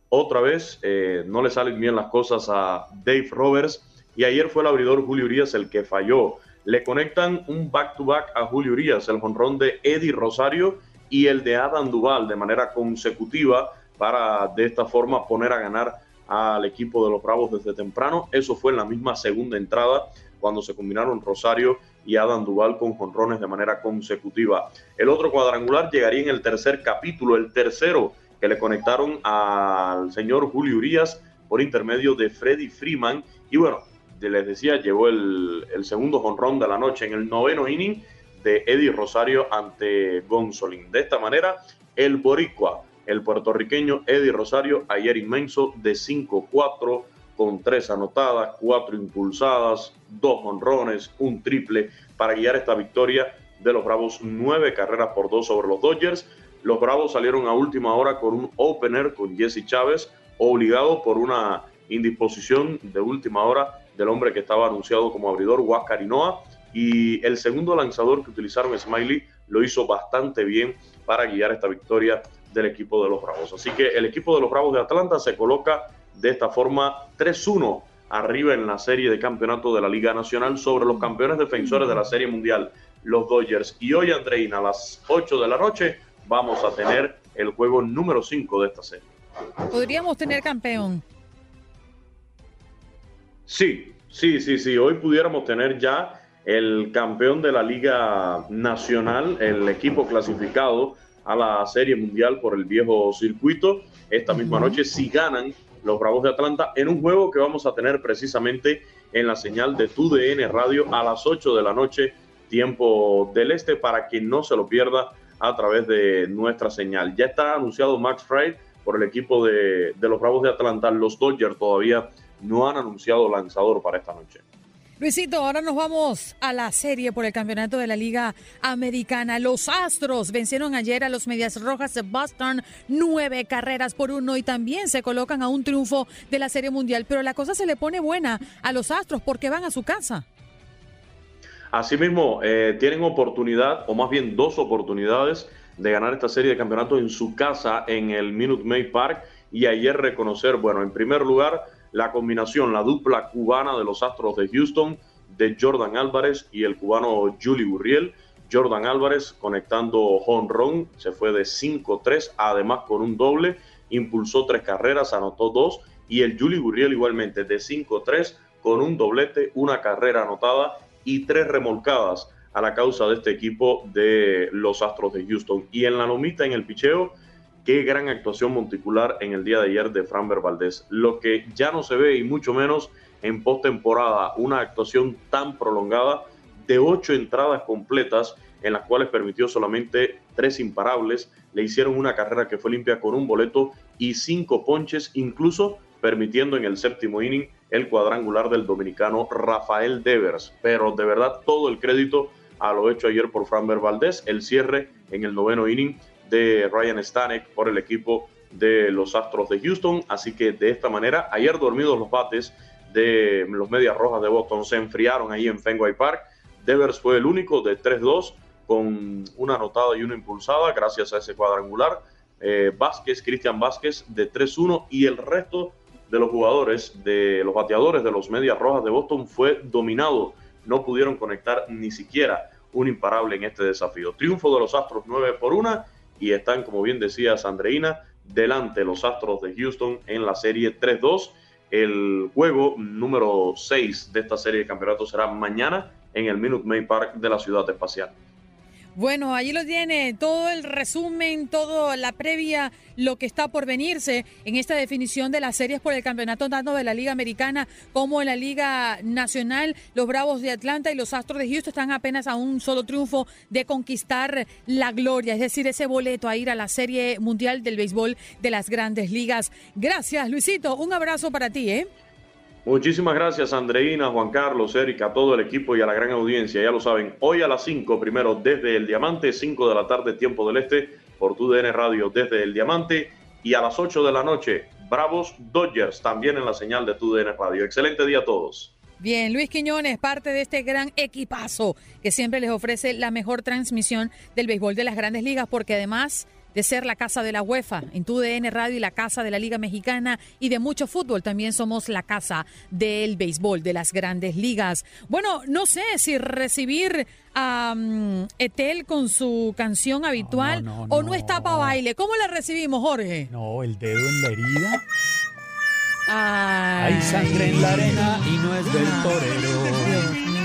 Otra vez eh, no le salen bien las cosas a Dave Roberts y ayer fue el abridor Julio Urias el que falló. Le conectan un back-to-back a Julio Urias, el jonrón de Eddie Rosario y el de Adam Duval de manera consecutiva para de esta forma poner a ganar al equipo de los Bravos desde temprano. Eso fue en la misma segunda entrada cuando se combinaron Rosario y Adam Duval con jonrones de manera consecutiva. El otro cuadrangular llegaría en el tercer capítulo, el tercero que le conectaron al señor Julio Urias por intermedio de Freddy Freeman. Y bueno, les decía, llegó el, el segundo jonrón de la noche en el noveno inning de Eddie Rosario ante Gonzolín. De esta manera, el boricua, el puertorriqueño Eddie Rosario, ayer inmenso de 5-4 con tres anotadas, cuatro impulsadas, dos honrones, un triple para guiar esta victoria de los Bravos, nueve carreras por dos sobre los Dodgers. Los Bravos salieron a última hora con un opener con Jesse Chávez, obligado por una indisposición de última hora del hombre que estaba anunciado como abridor, Huáscar Hinoa, y el segundo lanzador que utilizaron, Smiley, lo hizo bastante bien para guiar esta victoria del equipo de los Bravos. Así que el equipo de los Bravos de Atlanta se coloca de esta forma 3-1 arriba en la serie de campeonato de la Liga Nacional sobre los campeones defensores de la Serie Mundial, los Dodgers. Y hoy, Andreina, a las 8 de la noche, vamos a tener el juego número 5 de esta serie. Podríamos tener campeón. Sí, sí, sí, sí. Hoy pudiéramos tener ya el campeón de la Liga Nacional, el equipo clasificado a la Serie Mundial por el viejo circuito. Esta misma noche, si ganan los Bravos de Atlanta, en un juego que vamos a tener precisamente en la señal de TUDN Radio a las 8 de la noche, tiempo del este, para que no se lo pierda a través de nuestra señal. Ya está anunciado Max Fried por el equipo de, de los Bravos de Atlanta. Los Dodgers todavía no han anunciado lanzador para esta noche. Luisito, ahora nos vamos a la serie por el campeonato de la Liga Americana. Los Astros vencieron ayer a los Medias Rojas de Boston nueve carreras por uno y también se colocan a un triunfo de la Serie Mundial. Pero la cosa se le pone buena a los Astros porque van a su casa. Asimismo, eh, tienen oportunidad, o más bien dos oportunidades, de ganar esta serie de campeonato en su casa, en el Minute Maid Park. Y ayer reconocer, bueno, en primer lugar, la combinación, la dupla cubana de los Astros de Houston, de Jordan Álvarez y el cubano Julie Gurriel. Jordan Álvarez conectando run, se fue de 5-3, además con un doble, impulsó tres carreras, anotó dos, y el Julie Gurriel igualmente de 5-3 con un doblete, una carrera anotada y tres remolcadas a la causa de este equipo de los Astros de Houston. Y en la lomita, en el picheo, qué gran actuación monticular en el día de ayer de Framber Valdés. Lo que ya no se ve y mucho menos en postemporada, una actuación tan prolongada de ocho entradas completas, en las cuales permitió solamente tres imparables. Le hicieron una carrera que fue limpia con un boleto y cinco ponches, incluso permitiendo en el séptimo inning el cuadrangular del dominicano Rafael Devers. Pero de verdad todo el crédito a lo hecho ayer por Framber Valdés, el cierre en el noveno inning de Ryan Stanek por el equipo de los Astros de Houston. Así que de esta manera, ayer dormidos los bates de los Medias Rojas de Boston se enfriaron ahí en Fenway Park. Devers fue el único de 3-2 con una anotada y una impulsada gracias a ese cuadrangular. Eh, Vázquez, Cristian Vázquez de 3-1 y el resto de los jugadores, de los bateadores de los Medias Rojas de Boston fue dominado. No pudieron conectar ni siquiera un imparable en este desafío. Triunfo de los Astros 9 por 1 y están, como bien decía Sandreina, delante los Astros de Houston en la serie 3-2. El juego número 6 de esta serie de campeonatos será mañana en el Minute Maid Park de la Ciudad Espacial. Bueno, allí lo tiene todo el resumen, toda la previa, lo que está por venirse en esta definición de las series por el campeonato tanto de la Liga Americana como en la Liga Nacional. Los Bravos de Atlanta y los Astros de Houston están apenas a un solo triunfo de conquistar la gloria, es decir, ese boleto a ir a la Serie Mundial del Béisbol de las Grandes Ligas. Gracias, Luisito. Un abrazo para ti, ¿eh? Muchísimas gracias, Andreina, Juan Carlos, Erika, a todo el equipo y a la gran audiencia. Ya lo saben, hoy a las 5, primero desde el Diamante, 5 de la tarde, tiempo del Este, por TUDN Radio desde el Diamante. Y a las 8 de la noche, Bravos Dodgers, también en la señal de TUDN Radio. Excelente día a todos. Bien, Luis Quiñones, parte de este gran equipazo que siempre les ofrece la mejor transmisión del béisbol de las grandes ligas, porque además de ser la casa de la UEFA en tu DN Radio y la casa de la Liga Mexicana y de mucho fútbol. También somos la casa del béisbol de las grandes ligas. Bueno, no sé si recibir a Etel con su canción habitual o no está para baile. ¿Cómo la recibimos, Jorge? No, el dedo en la herida. Ay. Hay sangre en la arena y no es del torero.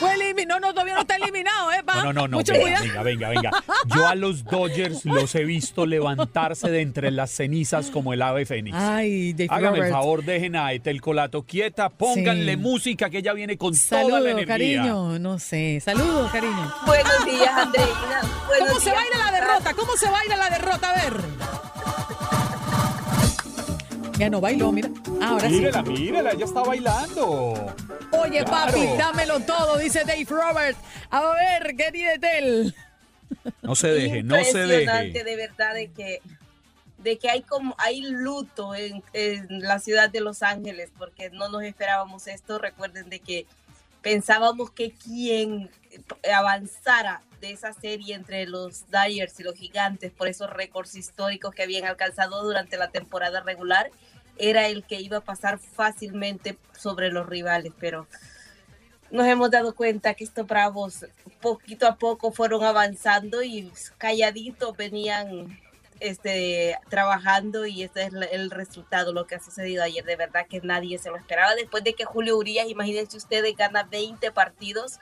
Fue eliminado, no, todavía no está eliminado, ¿eh? Pa? No, no, no, no Mucho venga, cuidado. venga, venga, venga. Yo a los Dodgers los he visto levantarse de entre las cenizas como el ave fénix. Ay, Dave Hágame el Roberts. favor, dejen a Etel Colato quieta, pónganle Sí. música que ella viene con toda la energía. cariño. No sé. Saludos, cariño. Buenos días, Andreina. Buenos ¿Cómo se baila la derrota? ¿Cómo se baila la derrota? A ver. Ya no bailó, mira. Ahora sí. Mírela, mírela, ella está bailando. Oye, Claro. papi, dámelo todo, dice Dave Roberts. A ver, querida Etel. No se deje, no se Impresionante, deje. de verdad, de que, de que hay como hay luto en, en la ciudad de Los Ángeles, porque no nos esperábamos esto. Recuerden de que pensábamos que quien avanzara de esa serie entre los Dyers y los Gigantes por esos récords históricos que habían alcanzado durante la temporada regular era el que iba a pasar fácilmente sobre los rivales, pero nos hemos dado cuenta que estos bravos poquito a poco fueron avanzando y calladitos venían este, trabajando y este es el resultado, lo que ha sucedido ayer. De verdad que nadie se lo esperaba. Después de que Julio Urias, imagínense ustedes, gana 20 partidos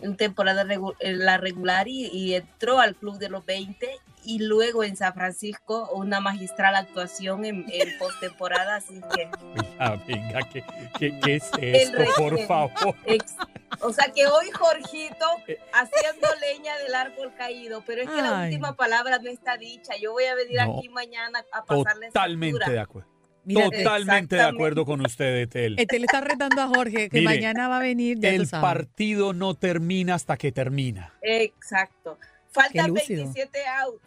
en temporada regu- en la regular y, y entró al club de los 20 y luego en San Francisco una magistral actuación en, en postemporada. Así que Ah, venga, ¿qué, qué, qué es esto, por favor? Ex- o sea que hoy Jorgito haciendo leña del árbol caído, pero es que la última palabra no está dicha. Yo voy a venir No. aquí mañana a pasarles Totalmente de acuerdo. Mira, Totalmente de exactamente. acuerdo con usted, Etel. Etel está retando a Jorge que Mire, mañana va a venir, ya tú El sabes. partido no termina hasta que termina. Exacto. Faltan Qué lúcido. 27 out.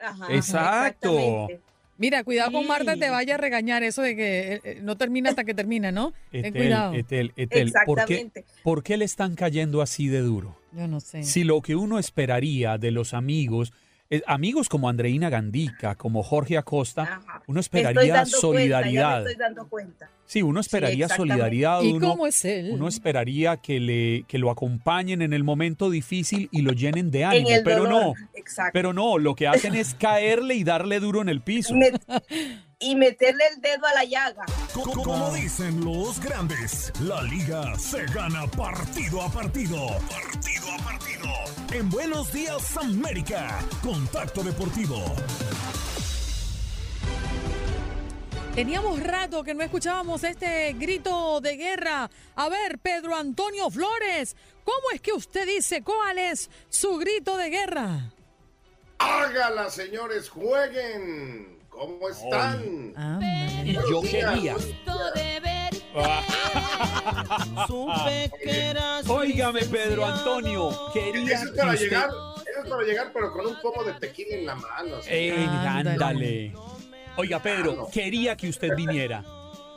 Ajá, Exacto. exactamente. Mira, cuidado con. Marta, te vaya a regañar eso de que eh, eh, no termina hasta que termina, ¿no? Ten Etel, cuidado. Etel, Etel, ¿por qué, Exactamente. ¿por qué le están cayendo así de duro? Yo no sé. Si lo que uno esperaría de los amigos, eh, amigos como Andreina Gandica, como Jorge Acosta, uno esperaría dando solidaridad. Cuenta, ya me estoy dando cuenta. Sí, uno esperaría solidaridad. ¿Y uno, cómo es él? uno esperaría que, le, que lo acompañen en el momento difícil y lo llenen de ánimo, en el pero dolor. no. Exacto. Pero no, lo que hacen es caerle y darle duro en el piso. y meterle el dedo a la llaga. Como dicen los grandes, la liga se gana partido a partido. Partido a partido. En Buenos Días América, Contacto Deportivo. Teníamos rato que no escuchábamos este grito de guerra. A ver, Pedro Antonio Flores, ¿cómo es que usted dice cuál es su grito de guerra? Hágala, señores, jueguen. ¿Cómo están? Y yo quería. Óigame, Pedro Antonio, quería Eso es para que usted- llegar, eso es para llegar, pero con un pomo de tequila en la mano. Eh, ándale. Oiga, Pedro, quería que usted viniera.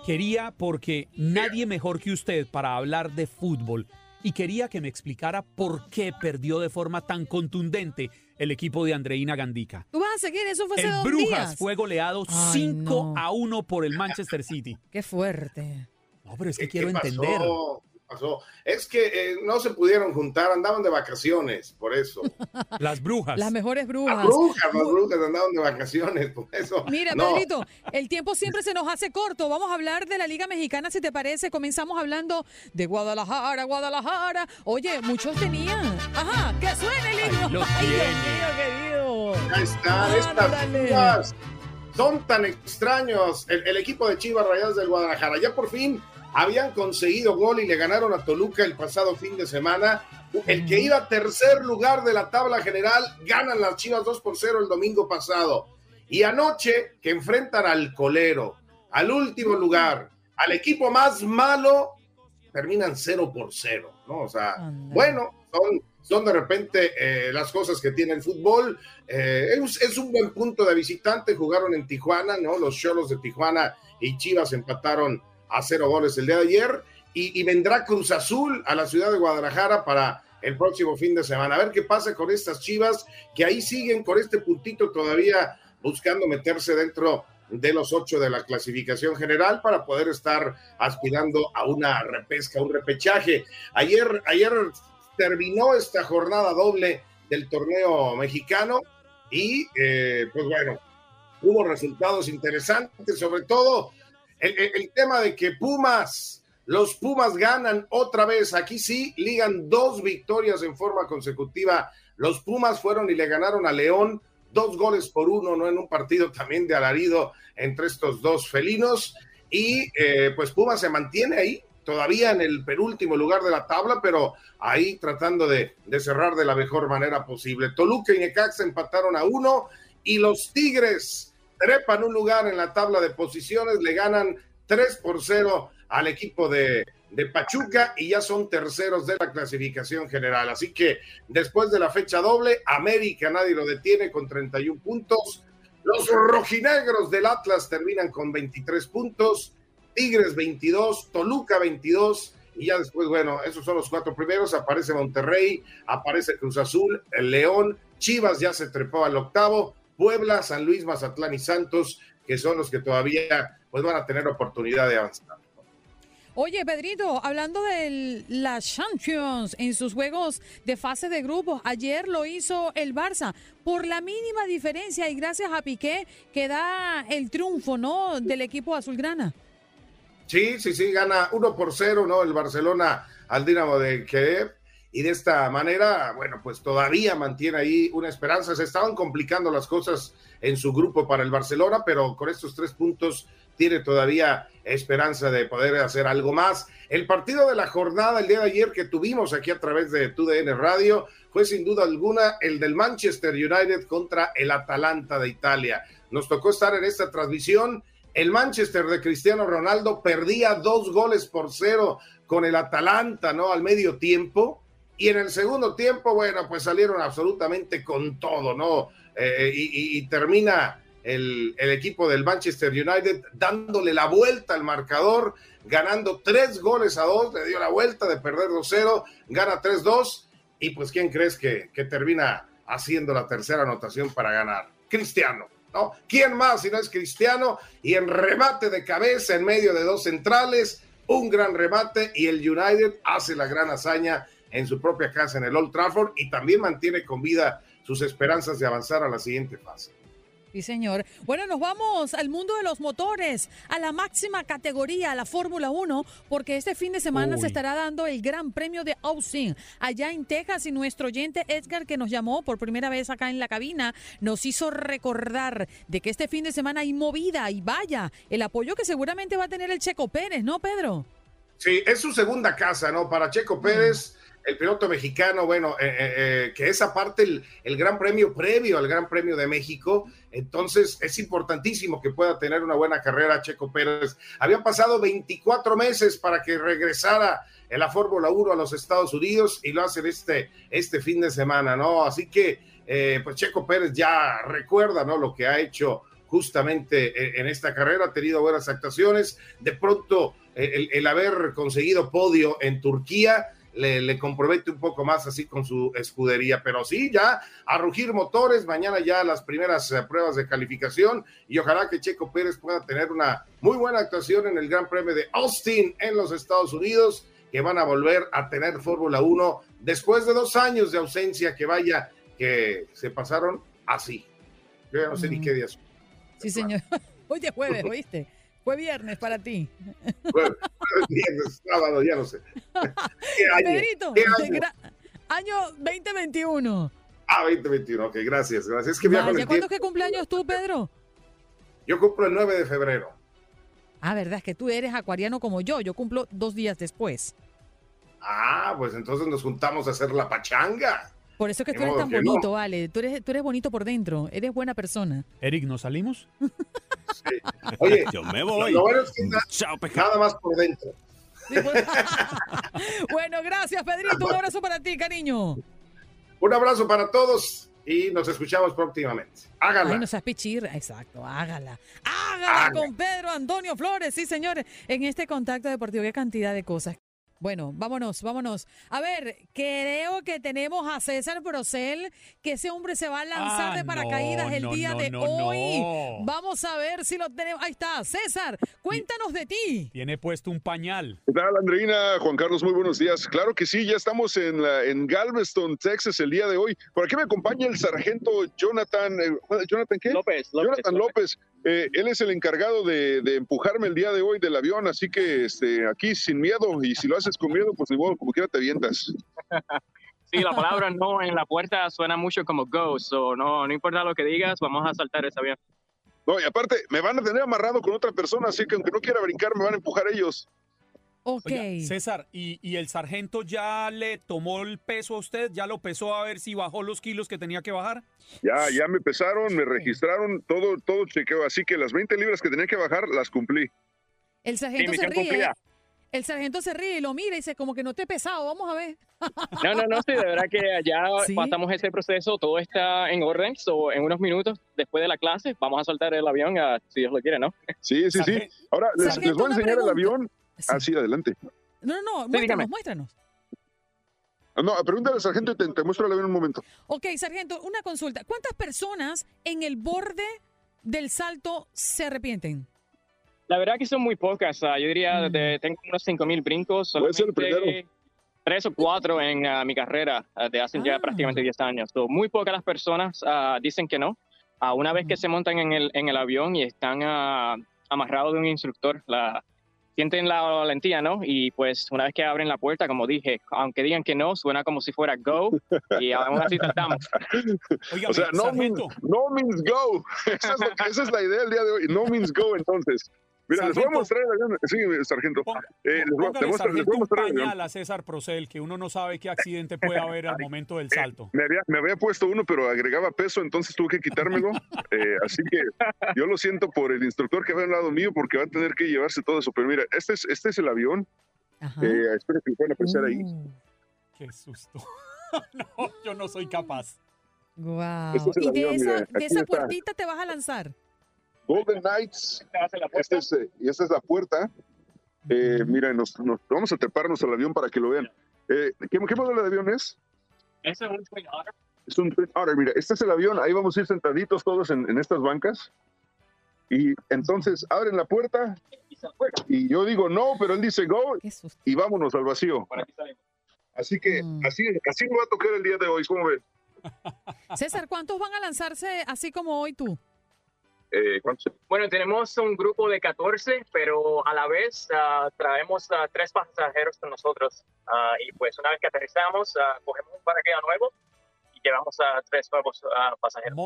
Quería porque nadie mejor que usted para hablar de fútbol. Y quería que me explicara por qué perdió de forma tan contundente el equipo de Andreina Gandica. ¿Tú vas a seguir? Eso fue hace El dos Brujas días. fue goleado Ay, 5 no. a 1 por el Manchester City. Qué fuerte. No, pero es que ¿Qué quiero pasó? entender. ¿Qué pasó? Es que eh, no se pudieron juntar, andaban de vacaciones, por eso. Las brujas. Las mejores brujas. Las brujas, las brujas andaban de vacaciones, por eso. Mira, no. Pedrito, el tiempo siempre se nos hace corto. Vamos a hablar de la Liga Mexicana, si te parece. Comenzamos hablando de Guadalajara, Guadalajara. Oye, muchos tenían. Ajá, que suene el himno. lo Ay, Dios mío, querido. Ya están estas Ándale. chivas. Son tan extraños. El, el equipo de Chivas Rayadas del Guadalajara ya por fin habían conseguido gol y le ganaron a Toluca el pasado fin de semana. El que iba a tercer lugar de la tabla general ganan las Chivas 2 por 0 el domingo pasado. Y anoche que enfrentan al colero, al último lugar, al equipo más malo, terminan 0 por 0, ¿no? O sea, bueno, son, son de repente eh, las cosas que tiene el fútbol. Eh, es, es un buen punto de visitante, jugaron en Tijuana, ¿no? Los Cholos de Tijuana y Chivas empataron a cero goles el día de ayer. Y, vendrá Cruz Azul a la ciudad de Guadalajara para el próximo fin de semana. A ver qué pasa con estas Chivas, que ahí siguen con este puntito todavía buscando meterse dentro de los ocho de la clasificación general para poder estar aspirando a una repesca, un repechaje. Ayer, ayer terminó esta jornada doble del torneo mexicano y eh, pues bueno, hubo resultados interesantes, sobre todo el, tema de que Pumas, los Pumas ganan otra vez, aquí sí, ligan dos victorias en forma consecutiva. Los Pumas fueron y le ganaron a León dos goles por uno, ¿no? En un partido también de alarido entre estos dos felinos. Y eh, pues Pumas se mantiene ahí, todavía en el penúltimo lugar de la tabla, pero ahí tratando de, de cerrar de la mejor manera posible. Toluca y Necaxa empataron a uno y los Tigres trepan un lugar en la tabla de posiciones, le ganan 3 por 0 al equipo de, de Pachuca y ya son terceros de la clasificación general. Así que después de la fecha doble, América nadie lo detiene con 31 puntos. Los rojinegros del Atlas terminan con 23 puntos, Tigres 22, Toluca 22 y ya después, bueno, esos son los cuatro primeros, aparece Monterrey, aparece Cruz Azul, el León, Chivas ya se trepó al octavo, Puebla, San Luis, Mazatlán y Santos, que son los que todavía pues van a tener oportunidad de avanzar. Oye, Pedrito, hablando de las Champions en sus juegos de fase de grupos, ayer lo hizo el Barça por la mínima diferencia y gracias a Piqué que da el triunfo, ¿no? Del equipo azulgrana. Sí, sí, sí, gana 1 por 0, ¿no? El Barcelona al Dinamo de Kiev. Y de esta manera, bueno, pues todavía mantiene ahí una esperanza. Se estaban complicando las cosas en su grupo para el Barcelona, pero con estos tres puntos tiene todavía esperanza de poder hacer algo más. El partido de la jornada el día de ayer que tuvimos aquí a través de TUDN Radio fue sin duda alguna el del Manchester United contra el Atalanta de Italia. Nos tocó estar en esta transmisión. El Manchester de Cristiano Ronaldo perdía dos goles por cero con el Atalanta, ¿no? Al medio tiempo. Y en el segundo tiempo, bueno, pues salieron absolutamente con todo, ¿no? Eh, y, y- termina el, equipo del Manchester United dándole la vuelta al marcador, ganando tres goles a dos, le dio la vuelta de perder 2-0, gana 3-2, y pues ¿quién crees que termina haciendo la tercera anotación para ganar? Cristiano, ¿no? ¿Quién más si no es Cristiano? Y en remate de cabeza en medio de dos centrales, un gran remate y el United hace la gran hazaña en su propia casa en el Old Trafford y también mantiene con vida sus esperanzas de avanzar a la siguiente fase. Sí, señor. Bueno, nos vamos al mundo de los motores, a la máxima categoría, a la Fórmula 1, porque este fin de semana Uy. se estará dando el Gran Premio de Austin, allá en Texas, y nuestro oyente Edgar, que nos llamó por primera vez acá en la cabina, nos hizo recordar de que este fin de semana hay movida y vaya, el apoyo que seguramente va a tener el Checo Pérez, ¿no, Pedro? Sí, es su segunda casa, ¿no? Para Checo Pérez, el piloto mexicano, bueno, eh, eh, eh, que es aparte el, el Gran Premio previo al Gran Premio de México, entonces es importantísimo que pueda tener una buena carrera Checo Pérez. Habían pasado 24 meses para que regresara en la Fórmula 1 a los Estados Unidos y lo hacen este, este fin de semana, ¿no? Así que, eh, pues Checo Pérez ya recuerda, ¿no? Lo que ha hecho justamente en- en esta carrera, ha tenido buenas actuaciones. De pronto, eh, el, el haber conseguido podio en Turquía le, le compromete un poco más así con su escudería. Pero sí, ya a rugir motores, mañana ya las primeras eh, pruebas de calificación y ojalá que Checo Pérez pueda tener una muy buena actuación en el Gran Premio de Austin en los Estados Unidos, que van a volver a tener Fórmula 1 después de dos años de ausencia que vaya, que se pasaron así. Yo ya no sé ni qué días. Sí, señor. Hoy es jueves, ¿oíste? Fue viernes para ti. Jueves, viernes, sábado, ya no sé. ¿Qué año? Pedrito, ¿Qué año? gra- año 2021. Ah, 2021, ok, gracias, gracias. Es que Vaya, ¿Cuándo tiempo. es que cumpleaños tú, Pedro? Yo cumplo el 9 de febrero. Ah, verdad, es que tú eres acuariano como yo. Yo cumplo dos días después. Ah, pues entonces nos juntamos a hacer la pachanga. Por eso es que tú eres tan que no. bonito, vale. Tú eres, tú eres bonito por dentro. Eres buena persona. Eric, ¿nos salimos? Oye, Yo me voy. Lo bueno es que na- Chao, nada más por dentro. Bueno, gracias, Pedrito. Un abrazo para ti, cariño. Un abrazo para todos y nos escuchamos próximamente. Háganla. Ay, no seas pichir. Exacto, hágala. Hágala Hágala. con Pedro Antonio Flores. Sí, señores. En este contacto deportivo, qué cantidad de cosas. Bueno, vámonos, vámonos. A ver, creo que tenemos a César Procel, que ese hombre se va a lanzar Ah, de paracaídas no, el no, día no, de no, hoy. no. Vamos a ver si lo tenemos. Ahí está, César, cuéntanos de ti. Tiene puesto un pañal. ¿Qué tal, Andreina? Juan Carlos, muy buenos días. Claro que sí, ya estamos en, la- en Galveston, Texas, el día de hoy. Por aquí me acompaña el sargento Jonathan. eh, ¿Jonathan qué? López, López, Jonathan López. Eh, él es el encargado de, de empujarme el día de hoy del avión, así que este, aquí sin miedo. Y si lo haces con miedo, pues igual, como quiera te avientas. Sí, la palabra no en la puerta suena mucho como go, so no, no importa lo que digas, vamos a saltar ese avión. No, y aparte, me van a tener amarrado con otra persona, así que aunque no quiera brincar, me van a empujar ellos. Ok. Oiga, César, ¿y, y el sargento ya le tomó el peso a usted? ¿Ya lo pesó a ver si bajó los kilos que tenía que bajar? Ya, ya me pesaron, me registraron, todo, todo chequeo. Así que las 20 libras que tenía que bajar, las cumplí. El sargento se ríe. cumplida. El sargento se ríe y lo mira y dice, como que no te he pesado, vamos a ver. No, no, no, sí, de verdad que allá ¿Sí? pasamos ese proceso, todo está en orden, so en unos minutos después de la clase vamos a soltar el avión, a- si Dios lo quiere, ¿no? Sí, sí, sí. Ahora les, les voy a enseñar el pregunta. Avión. Ah, sí, adelante. No, no, no, Sí, muéstranos, dígame. muéstranos. Ah, No, pregúntale al sargento y te, te muestro avión un momento. Ok, sargento, una consulta. ¿Cuántas personas en el borde del salto se arrepienten? La verdad que son muy pocas, ah, yo diría, de- tengo unos 5.000 brincos, Puede ser el solamente primero. tres o cuatro en ah, mi carrera ah, de hace ya prácticamente 10 años. So, muy pocas las personas ah, dicen que no. Ah, una vez que se montan en el, en el avión y están ah, amarrados de un instructor, la, sienten la valentía, ¿no? Y pues una vez que abren la puerta, como dije, aunque digan que no, suena como si fuera go y aún así tratamos. o sea, no means, no means go. Esa es, lo que- esa es la idea del día de hoy. No means go, entonces. Mira, les voy a Sargento. mostrar el avión. Sí, sargento. Eh, les, voy, Póngale, les sargento, voy a un mostrar avión. pañal a César Procel, que uno no sabe qué accidente puede haber al momento del salto. Me había, me había puesto uno, pero agregaba peso, entonces tuve que quitármelo. Eh, así que yo lo siento por el instructor que va al lado mío, porque va a tener que llevarse todo eso. Pero mira, este es, este es el avión. Eh, espero que lo puedan apreciar ahí. Uh. Qué susto. no, yo no soy capaz. Wow. Este es ¿Y de avión, esa, mira, de esa puertita te vas a lanzar? Golden Knights. Este es, eh, y esta es la puerta. Eh, Mira, nos, nos- vamos a treparnos al avión para que lo vean. Eh, ¿qué, qué modelo de avión es? Es un Twin Otter. Es un Twin Otter. Mira, este es el avión. Ahí vamos a ir sentaditos todos en, en estas bancas. Y entonces abren la puerta y yo digo no, pero él dice go y vámonos al vacío. Así que así, así me va a tocar el día de hoy. ¿Cómo ven? César, ¿cuántos van a lanzarse así como hoy tú? Eh. Bueno, tenemos un grupo de 14, pero a la vez ah, traemos a tres pasajeros con nosotros. Ah, y pues una vez que aterrizamos, cogemos un paracaídas nuevo y llevamos a tres nuevos pasajeros.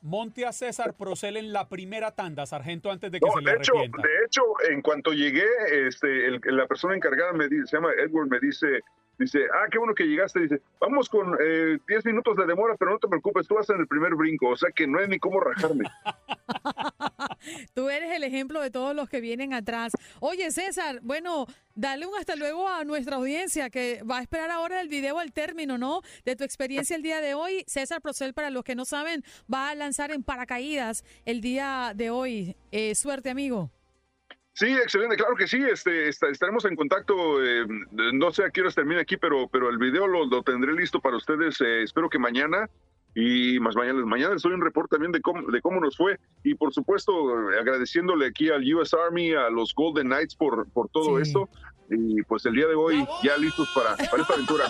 monte a César Procel en la primera tanda, sargento, antes de que se le de hecho, arrepienta. de hecho, en cuanto llegué, este, el- la persona encargada me dice, se llama Edward, me dice, dice, ah, qué bueno que llegaste, dice, vamos con eh, 10 minutos de demora, pero no te preocupes, tú vas en el primer brinco, o sea que no hay ni cómo rajarme. Tú eres el ejemplo de todos los que vienen atrás. Oye, César, bueno, dale un hasta luego a nuestra audiencia que va a esperar ahora el video al término, ¿no? De tu experiencia el día de hoy. César Procel, para los que no saben, va a lanzar en paracaídas el día de hoy. Eh, suerte, amigo. Sí, excelente, claro que sí, este, esta- estaremos en contacto, eh, no sé a qué horas termine aquí, pero, pero el video lo, lo tendré listo para ustedes, eh, espero que mañana, y más mañana, mañana les doy un reporte también de cómo, de cómo nos fue, y por supuesto agradeciéndole aquí al US Army, a los Golden Knights por, por todo esto, y pues el día de hoy ya listos para, para esta aventura.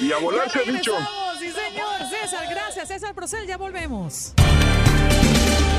Y a volar se ha dicho. Sí, señor. César, gracias. César Procel, ya volvemos.